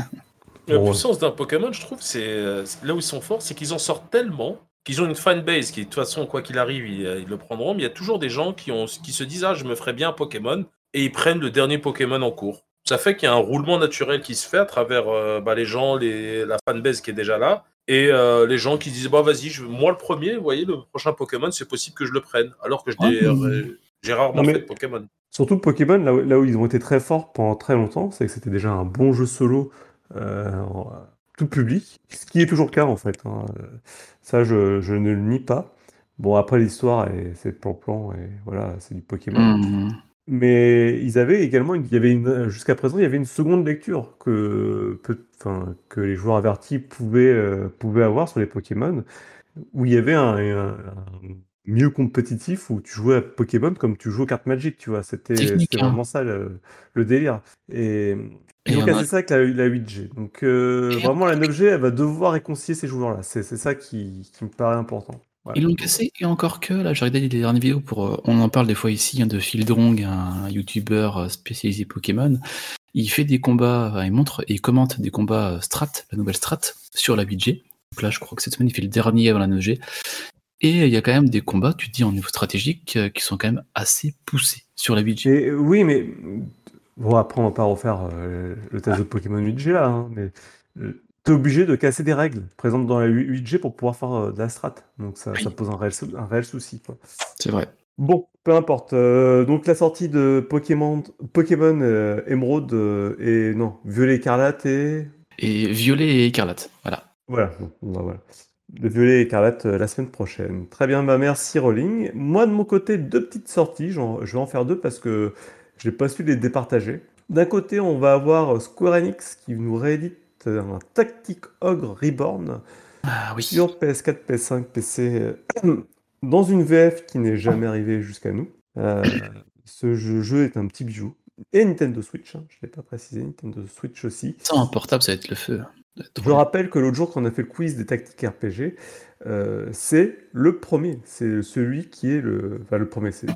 La puissance d'un Pokémon, je trouve, euh, c'est- là où ils sont forts, c'est qu'ils en sortent tellement qu'ils ont une fanbase qui, de toute façon, quoi qu'il arrive, ils, euh, ils le prendront. Mais il y a toujours des gens qui, ont, qui se disent Ah, je me ferais bien un Pokémon et ils prennent le dernier Pokémon en cours. Ça fait qu'il y a un roulement naturel qui se fait à travers euh, bah, les gens, les, la fanbase qui est déjà là. Et euh, les gens qui disent bah vas-y, je, moi le premier, vous voyez, le prochain Pokémon, c'est possible que je le prenne. Alors que je mais- euh, j'ai rarement mais- fait de Pokémon. Surtout Pokémon, là où, là où ils ont été très forts pendant très longtemps, c'est que c'était déjà un bon jeu solo euh, tout public, ce qui est toujours le cas en fait. hein. Ça, je, je ne le nie pas. Bon, après l'histoire, et c'est plan-plan, et voilà, c'est du Pokémon. hum, Mais ils avaient également, une- il y avait une, jusqu'à présent, il y avait une seconde lecture que, peu- enfin, que les joueurs avertis pouvaient, euh, pouvaient avoir sur les Pokémon, où il y avait un, un- un milieu compétitif où tu jouais à Pokémon comme tu joues aux cartes Magic, tu vois. C'était, Technique, c'était hein. vraiment ça le, le délire. Et Et ils ont y en a- cassé ça avec la, la 8G. Donc euh, vraiment, la 9G, elle va devoir réconcilier ces joueurs-là. C'est, c'est ça qui, qui me paraît important. Ils l'ont cassé, et encore que, là, j'ai regardé les dernières vidéos pour. euh, on en parle des fois ici, hein, de Fildrong, un YouTuber euh, spécialisé Pokémon. Il fait des combats, il montre et il commente des combats strat, la nouvelle strat, sur la 8G. Donc là, je crois que cette semaine, il fait le dernier avant la 9G. Et il y a quand même des combats, tu te dis, en niveau stratégique, qui sont quand même assez poussés sur la 8G. Et, euh, oui, mais bon, après, on va pas refaire euh, le test de Pokémon 8G là, hein, mais tu es obligé de casser des règles présentes dans la 8G pour pouvoir faire euh, de la strat. Donc ça, pose un réel, un réel souci. Quoi. C'est vrai. Bon, peu importe. Euh, donc la sortie de Pokémon, Pokémon euh, Emerald euh, et non, Violet Écarlate et Et violet et écarlate, voilà. voilà, bon, bah, voilà. De Violet Écarlate euh, la semaine prochaine. Très bien, bah merci Rolling. Moi de mon côté, deux petites sorties. Je vais en faire deux parce que j'ai pas su les départager. D'un côté, on va avoir Square Enix qui nous réédite un Tactic Ogre Reborn Ah oui. sur PS4, PS5, PC dans une VF qui n'est jamais arrivée jusqu'à nous. Euh, ce jeu, est un petit bijou. Et Nintendo Switch, hein, je ne l'ai pas précisé, Nintendo Switch aussi. Ça, en portable, ça va être le feu. Je rappelle que l'autre jour, quand on a fait le quiz des tactiques RPG, euh, c'est le premier. C'est celui qui est le. Enfin, le premier, c'est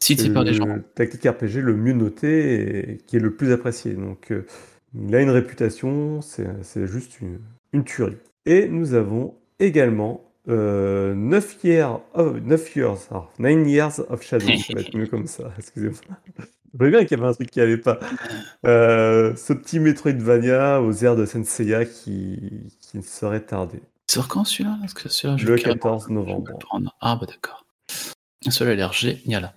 Cité par les le gens. tactique RPG le mieux noté et qui est le plus apprécié. Donc, euh, il a une réputation, c'est juste une, une tuerie. Et nous avons également euh, 9 years, oh, 9 years, alors, 9 years of shadow, ça va être mieux comme ça, <laughs> excusez-moi. Je bien qu'il y avait un truc qui allait pas. Euh, ce petit Metroidvania aux airs de Senseiya qui, qui ne saurait tarder. C'est quand celui-là? Le vais carrément 14 novembre. Ah bah d'accord. Celui-là a l'air génial.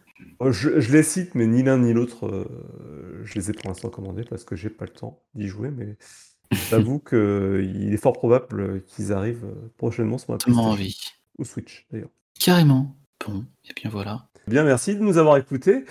Je, je les cite, mais ni l'un ni l'autre, euh, je les ai pour l'instant commandés parce que j'ai pas le temps d'y jouer, mais j'avoue <laughs> qu'il est fort probable qu'ils arrivent euh, prochainement sur ma PlayStation envie. ou Switch d'ailleurs. Carrément. Bon, et bien voilà. Bien, merci de nous avoir écoutés.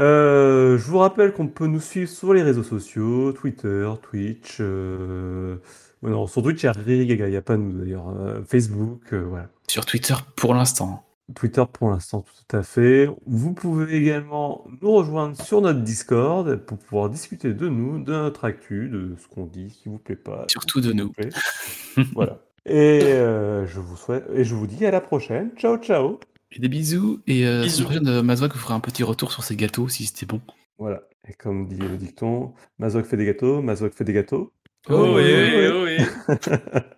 Euh, je vous rappelle qu'on peut nous suivre sur les réseaux sociaux, Twitter, Twitch. Euh... ouais, non, sur Twitch, il y a n'y a pas nous d'ailleurs. Euh, Facebook, euh, voilà. Sur Twitter pour l'instant. Twitter pour l'instant, tout à fait. Vous pouvez également nous rejoindre sur notre Discord pour pouvoir discuter de nous, de notre actu, de ce qu'on dit, ce qui vous plaît pas. Surtout de nous. <laughs> voilà. Et euh, je vous souhaite, et je vous dis à la prochaine. Ciao, ciao. Et des bisous. Et euh, Bisous. prochaine, euh, Mazouak vous fera un petit retour sur ses gâteaux si c'était bon. Voilà. Et comme dit le dicton, Mazok fait des gâteaux, Mazok fait des gâteaux. Oh oui, oui, oh oui. <laughs>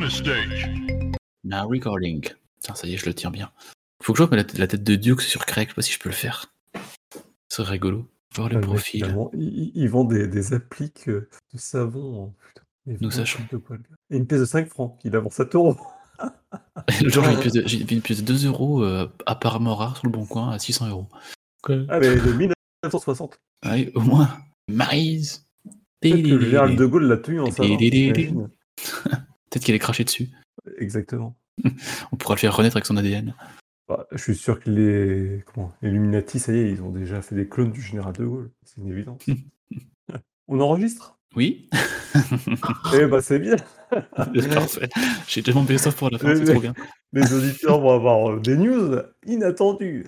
Bonus stage. Now recording. Putain, ça y est, je le tiens bien. Faut que je vois la, la tête de Duke sur Craig, je sais pas si je peux le faire. C'est rigolo. Voir le Ah, profil. Ils, ils vendent des, des appliques de savon. hein, putain. Nous sachons. de quoi. Et une pièce de 5 francs, il avance 7 euros. Le jour, j'ai une pièce de, j'ai une pièce de 2 euros euh, apparemment rare sur le bon coin à 600 euros. Ah, mais de 1960. Ah oui, au moins. Marise. Peut-être que le général de Gaulle l'a tenu en savon. Peut-être qu'elle est crachée dessus. Exactement. <laughs> On pourra le faire renaître avec son ADN. Bah, je suis sûr que les comment, les Illuminati, ça y est, ils ont déjà fait des clones du général de Gaulle. C'est une évidence. <laughs> On enregistre? Oui <laughs> Eh bah c'est bien. Parfait. J'ai tellement bien ça pour la fin, c'est trop bien. Les auditeurs vont avoir euh, des news inattendues.